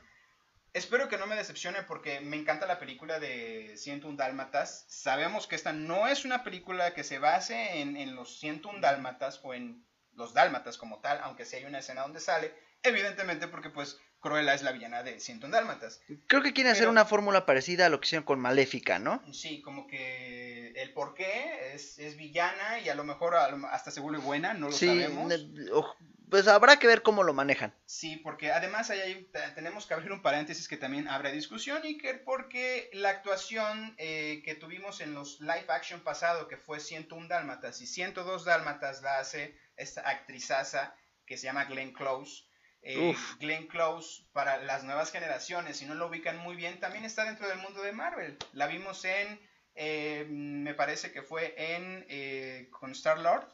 Espero que no me decepcione porque me encanta la película de 101 Dálmatas. Sabemos que esta no es una película que se base en, en los 101 Dálmatas o en los Dálmatas como tal, aunque sí hay una escena donde sale, evidentemente porque pues Cruella es la villana de 101 Dálmatas. Creo que quieren hacer una fórmula parecida a lo que hicieron con Maléfica, ¿no? Sí, como que el por qué es, es villana y a lo mejor a hasta se vuelve buena, no lo Sí, sabemos. o- pues habrá que ver cómo lo manejan. Sí, porque además ahí tenemos que abrir un paréntesis que también abre discusión, Iker, porque la actuación eh, que tuvimos en los live action pasado, que fue 101 Dálmatas y 102 Dálmatas, la hace esta actrizaza que se llama Glenn Close. Eh. Glenn Close, para las nuevas generaciones, si no lo ubican muy bien, también está dentro del mundo de Marvel. La vimos en, eh, me parece que fue en, eh, con Star-Lord.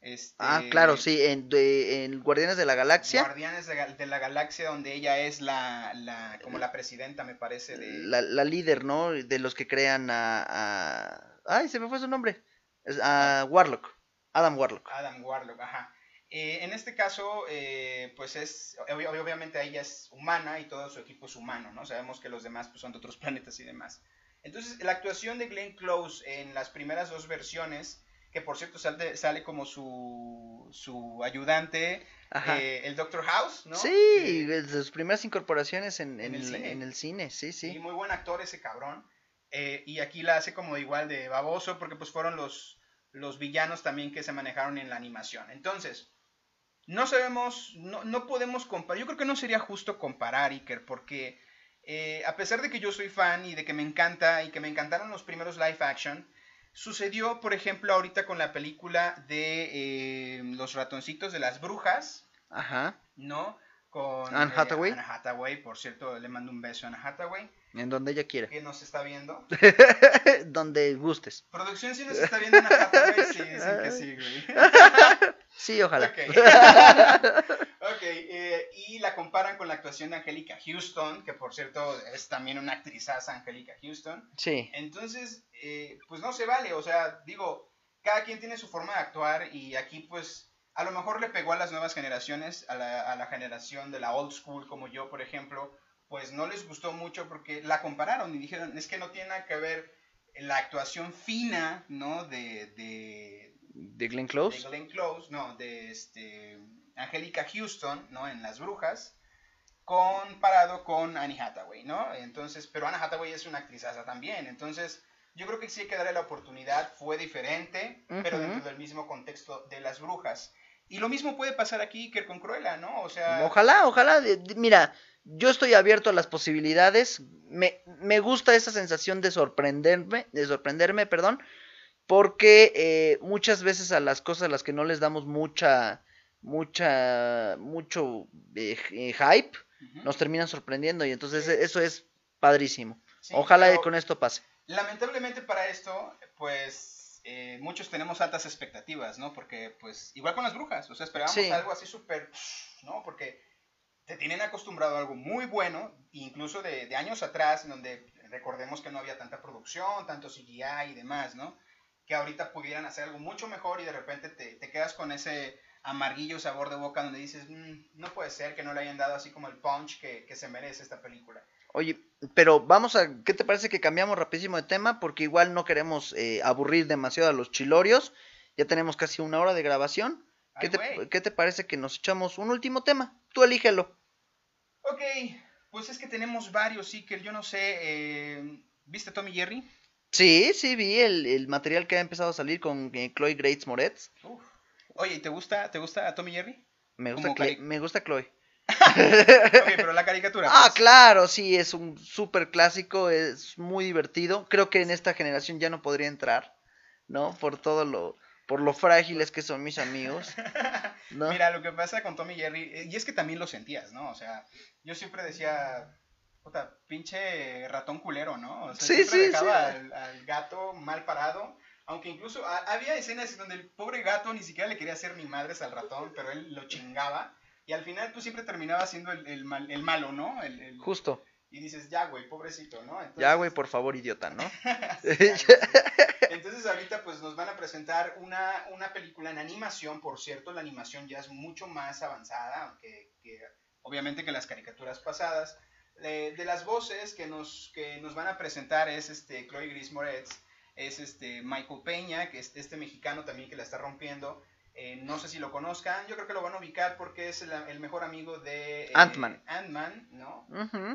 Este, Ah, claro, sí, en, de- en Guardianes de la Galaxia, Guardianes de, la Galaxia, donde ella es la, la como la presidenta, me parece, de la, la líder, ¿no? De los que crean a, a- Ay, se me fue su nombre. A Warlock. Adam Warlock. Adam Warlock, ajá. Eh, en este caso, eh, pues es, obvi- obviamente ella es humana y todo su equipo es humano, ¿no? Sabemos que los demás pues, son de otros planetas y demás. Entonces, la actuación de Glenn Close en las primeras dos versiones, que por cierto sale, sale como su, su ayudante, eh, el Doctor House, ¿no? Sí, de sus primeras incorporaciones en, En en el cine. en el cine, sí, Sí, sí. muy buen actor ese cabrón. Eh, y aquí la hace como igual de baboso porque pues fueron los, los villanos también que se manejaron en la animación. Entonces, no sabemos, no, no podemos comparar, yo creo que no sería justo comparar, Iker, porque eh, a pesar de que yo soy fan y de que me encanta y que me encantaron los primeros live action, sucedió, por ejemplo, ahorita con la película de eh, Los ratoncitos de las brujas, Ajá. ¿no? Con Anne eh, Hathaway. Anne Hathaway, por cierto, le mando un beso a Anne Hathaway, En donde ella quiera. que nos está viendo. donde gustes. Producción sí nos está viendo Anne Hathaway, sí, dicen que sí, güey. Sí, ojalá. Eh, y la comparan con la actuación de Angélica Houston, que por cierto es también una actrizaza, Angélica Houston. Sí. Entonces, eh, pues no se vale, o sea, digo, cada quien tiene su forma de actuar y aquí pues a lo mejor le pegó a las nuevas generaciones, a la, a la generación de la old school como yo, por ejemplo, pues no les gustó mucho porque la compararon y dijeron, es que no tiene nada que ver la actuación fina, ¿no? De, de, De Glenn de Close. Glenn Close, no, de este Angélica Houston, ¿no? En Las Brujas, comparado con Annie Hathaway, ¿no? Entonces, pero Anne Hathaway es una actrizaza también, entonces yo creo que sí hay que darle la oportunidad, fue diferente, pero dentro del mismo contexto de Las Brujas. Y lo mismo puede pasar aquí que con Cruella, ¿no? O sea, Ojalá, ojalá. Mira, yo estoy abierto a las posibilidades. Me, me gusta esa sensación de sorprenderme, de sorprenderme, perdón, porque eh, muchas veces a las cosas a las que no les damos mucha, mucha, mucho eh, eh, hype, nos terminan sorprendiendo y entonces eso es padrísimo. Sí, Ojalá con esto pase. Lamentablemente para esto, pues eh, muchos tenemos altas expectativas, ¿no? Porque, pues, igual con las brujas, o sea, esperábamos Sí. algo así súper, ¿no? Porque te tienen acostumbrado a algo muy bueno, incluso de, de años atrás, en donde recordemos que no había tanta producción, tanto CGI y demás, ¿no? Que ahorita pudieran hacer algo mucho mejor y de repente te, te quedas con ese amarguillo sabor de boca donde dices, "Mm, no puede ser que no le hayan dado así como el punch que, que se merece esta película. Oye, pero vamos a, ¿qué te parece que cambiamos rapidísimo de tema? Porque igual no queremos eh, aburrir demasiado a los chilorios. Ya tenemos casi una hora de grabación. ¿Qué Ay, te. ¿Qué te parece que nos echamos un último tema? Tú elígelo. Ok, pues es que tenemos varios, sí, que yo no sé, eh, ¿viste Tommy Jerry? Sí, sí, vi el, el material que ha empezado a salir con eh, Chloe Grace Moretz. Uf. Oye, ¿y ¿te gusta, ¿te gusta Tommy Jerry? Me gusta, cari- me gusta Chloe. Ok, pero la caricatura. Ah, pues. claro, sí, es un súper clásico, es muy divertido. Creo que en esta generación ya no podría entrar, ¿no? Por todo lo, por lo frágiles que son mis amigos, ¿no? Mira, lo que pasa con Tommy Jerry, eh, y es que también lo sentías, ¿no? O sea, yo siempre decía, puta, pinche ratón culero, ¿no? O sea, Sí, siempre sí, dejaba sí. Al, al gato mal parado, aunque incluso ha- había escenas en donde el pobre gato ni siquiera le quería hacer ni madres al ratón, pero él lo chingaba, y al final tú siempre terminabas siendo el, el mal- el malo, ¿no? El- el- Justo. y dices, ya, güey, pobrecito, ¿no? Entonces, Ya, güey, por favor, idiota, ¿no? Sí, ya, güey. Entonces ahorita pues nos van a presentar una, una película en animación, por cierto, la animación ya es mucho más avanzada, aunque que, obviamente que las caricaturas pasadas. Eh, de las voces que nos, que nos van a presentar es este Chloe Gris Moretz, es este Michael Peña, que es este mexicano también que la está rompiendo. Eh, no sé si lo conozcan, yo creo que lo van a ubicar porque es el, el mejor amigo de eh, Ant-Man. Ant-Man, ¿no?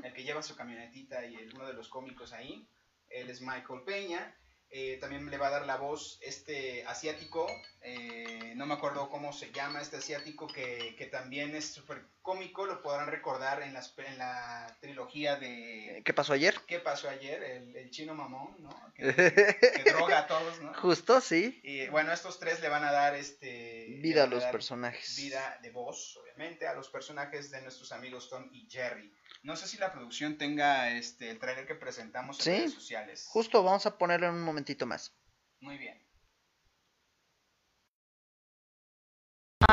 El que lleva su camionetita y el- uno de los cómicos ahí. Él es Michael Peña. Eh, también le va a dar la voz este asiático, eh, no me acuerdo cómo se llama este asiático, que, que también es súper cómico, lo podrán recordar en, las, en la trilogía de ¿Qué pasó ayer? ¿Qué pasó ayer? El, el chino mamón, ¿no? Que, que droga a todos, ¿no? Justo, sí. Y bueno, estos tres le van a dar este Vida a los personajes. Vida de voz, obviamente, a los personajes de nuestros amigos Tom y Jerry. No sé si la producción tenga este el trailer que presentamos en Sí. redes sociales. Justo, vamos a ponerlo en un momentito más. Muy bien.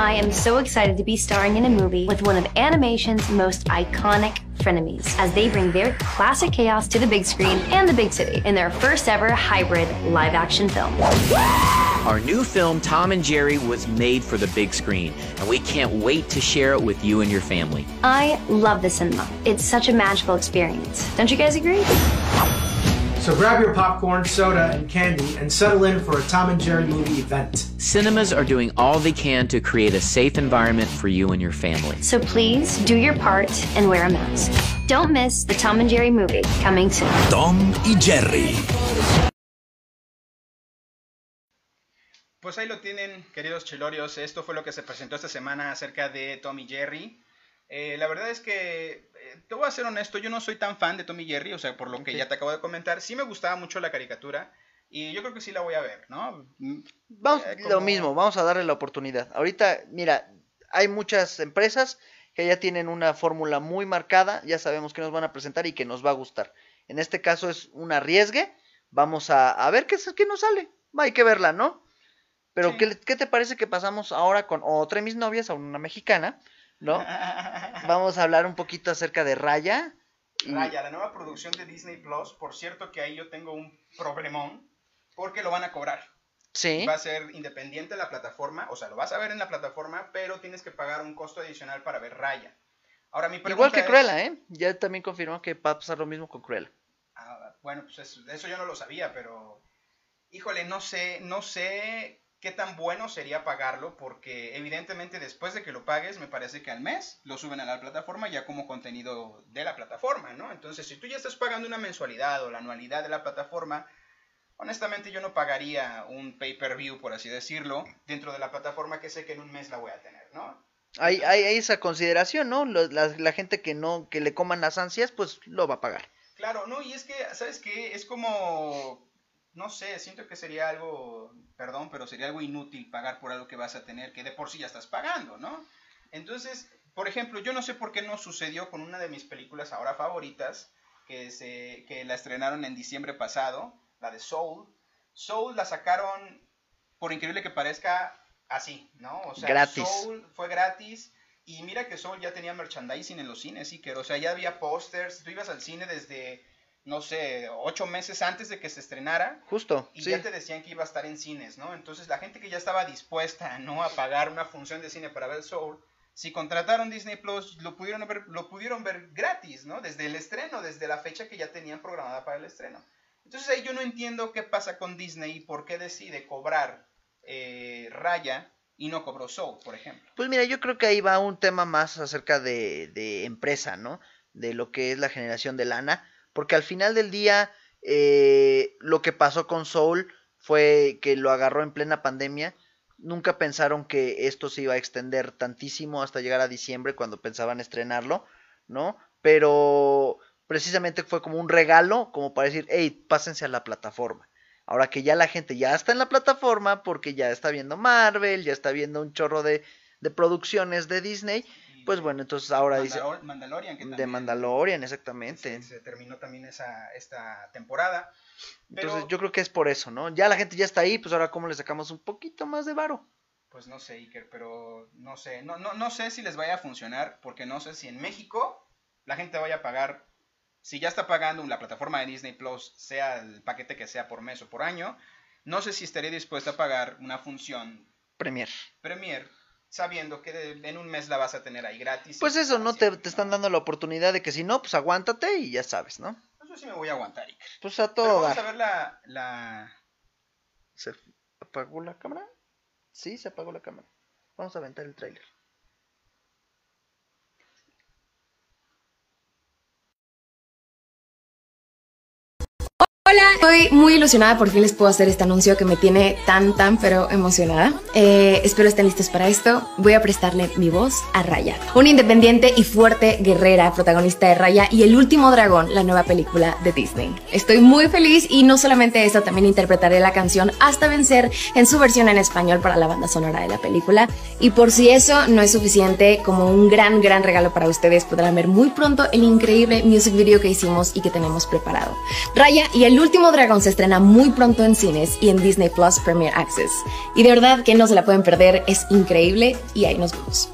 I am so excited to be starring in a movie with one of animation's most iconic frenemies as they bring their classic chaos to the big screen and the big city in their first ever hybrid live action film. Our new film, Tom and Jerry, was made for the big screen, and we can't wait to share it with you and your family. I love the cinema. It's such a magical experience. Don't you guys agree? So grab your popcorn, soda, and candy and settle in for a Tom and Jerry movie event. Cinemas are doing all they can to create a safe environment for you and your family. So please do your part and wear a mask. Don't miss the Tom and Jerry movie coming soon. Tom y Jerry. Pues ahí lo tienen, queridos chilorios. Esto fue lo que se presentó esta semana acerca de Tom y Jerry. Eh, la verdad es que, te voy a ser honesto, yo no soy tan fan de Tom y Jerry, o sea, por lo que ya te acabo de comentar. Sí me gustaba mucho la caricatura y yo creo que sí la voy a ver, ¿no? Mm, Vamos, eh, lo mismo, vamos a darle la oportunidad. Ahorita, mira, hay muchas empresas que ya tienen una fórmula muy marcada, ya sabemos que nos van a presentar y que nos va a gustar. En este caso es un arriesgue, vamos a, a ver qué, es- qué nos sale. Hay que verla, ¿no? Pero, ¿qué, ¿qué te parece que pasamos ahora con otra de mis novias, a una mexicana, ¿no? Vamos a hablar un poquito acerca de Raya. y- Raya, la nueva producción de Disney Plus. Por cierto que ahí yo tengo un problemón porque lo van a cobrar. Sí. Va a ser independiente de la plataforma, o sea, lo vas a ver en la plataforma, pero tienes que pagar un costo adicional para ver Raya. Ahora mi pregunta Igual que es- Cruella, ¿eh? Ya también confirmó que va a pasar lo mismo con Cruella. Ah, bueno, pues eso, eso yo no lo sabía, pero híjole, no sé, no sé qué tan bueno sería pagarlo, porque evidentemente después de que lo pagues, me parece que al mes lo suben a la plataforma ya como contenido de la plataforma, ¿no? Entonces, si tú ya estás pagando una mensualidad o la anualidad de la plataforma, honestamente yo no pagaría un pay-per-view, por así decirlo, dentro de la plataforma que sé que en un mes la voy a tener, ¿no? Hay, hay, hay esa consideración, ¿no? La, la gente que no, que le coman las ansias, pues lo va a pagar. Claro, no, y es que, ¿sabes qué? Es como, no sé, siento que sería algo, perdón, pero sería algo inútil pagar por algo que vas a tener, que de por sí ya estás pagando, ¿no? Entonces, por ejemplo, yo no sé por qué no sucedió con una de mis películas ahora favoritas, que, se, que la estrenaron en diciembre pasado, la de Soul. Soul la sacaron, por increíble que parezca, así, ¿no? O sea, Gratis. Soul fue gratis. Y mira que Soul ya tenía merchandising en los cines, sí, que, o sea, ya había pósters. Tú ibas al cine desde, no sé, ocho meses antes de que se estrenara. Justo, Y sí. ya te decían que iba a estar en cines, ¿no? Entonces la gente que ya estaba dispuesta, ¿no? A pagar una función de cine para ver Soul, si contrataron Disney Plus, lo pudieron ver, lo pudieron ver gratis, ¿no? Desde el estreno, desde la fecha que ya tenían programada para el estreno. Entonces ahí yo no entiendo qué pasa con Disney y por qué decide cobrar eh, Raya y no cobró Soul, por ejemplo. Pues mira, yo creo que ahí va un tema más acerca de, de empresa, ¿no? De lo que es la generación de lana. Porque al final del día, eh, lo que pasó con Soul fue que lo agarró en plena pandemia. Nunca pensaron que esto se iba a extender tantísimo hasta llegar a diciembre cuando pensaban estrenarlo, ¿no? Pero precisamente fue como un regalo, como para decir, hey, pásense a la plataforma. Ahora que ya la gente ya está en la plataforma porque ya está viendo Marvel, ya está viendo un chorro de, de producciones de Disney, pues bueno, entonces ahora dice Mandalor- Mandalorian, que de Mandalorian, exactamente. se terminó también esa, esta temporada. Pero, Entonces yo creo que es por eso, ¿no? Ya la gente ya está ahí, pues ahora cómo le sacamos un poquito más de varo. pues no sé, Iker, pero no sé, no, no, no sé si les vaya a funcionar, porque no sé si en México la gente vaya a pagar, si ya está pagando la plataforma de Disney Plus, sea el paquete que sea por mes o por año, no sé si estaría dispuesta a pagar una función Premier. Premier, sabiendo que en un mes la vas a tener ahí gratis. Pues eso, ¿no? Te, te están dando la oportunidad de que si no, pues aguántate y ya sabes, ¿no? Eso sí me voy a aguantar, Iker. Pues a Pero todo vamos a ver la, la... ¿Se apagó la cámara? Sí, se apagó la cámara. Vamos a aventar el tráiler. Hola, estoy muy ilusionada, por fin les puedo hacer este anuncio que me tiene tan, tan, pero emocionada. Eh, espero estén listos para esto. Voy a prestarle mi voz a Raya, una independiente y fuerte guerrera, protagonista de Raya y El último dragón, la nueva película de Disney. Estoy muy feliz y no solamente eso, también interpretaré la canción Hasta Vencer en su versión en español para la banda sonora de la película. Y por si eso no es suficiente, como un gran, gran regalo para ustedes, podrán ver muy pronto el increíble music video que hicimos y que tenemos preparado. Raya y el último dragón se estrena muy pronto en cines y en Disney Plus Premier Access. Y de verdad que no se la pueden perder, es increíble y ahí nos vemos.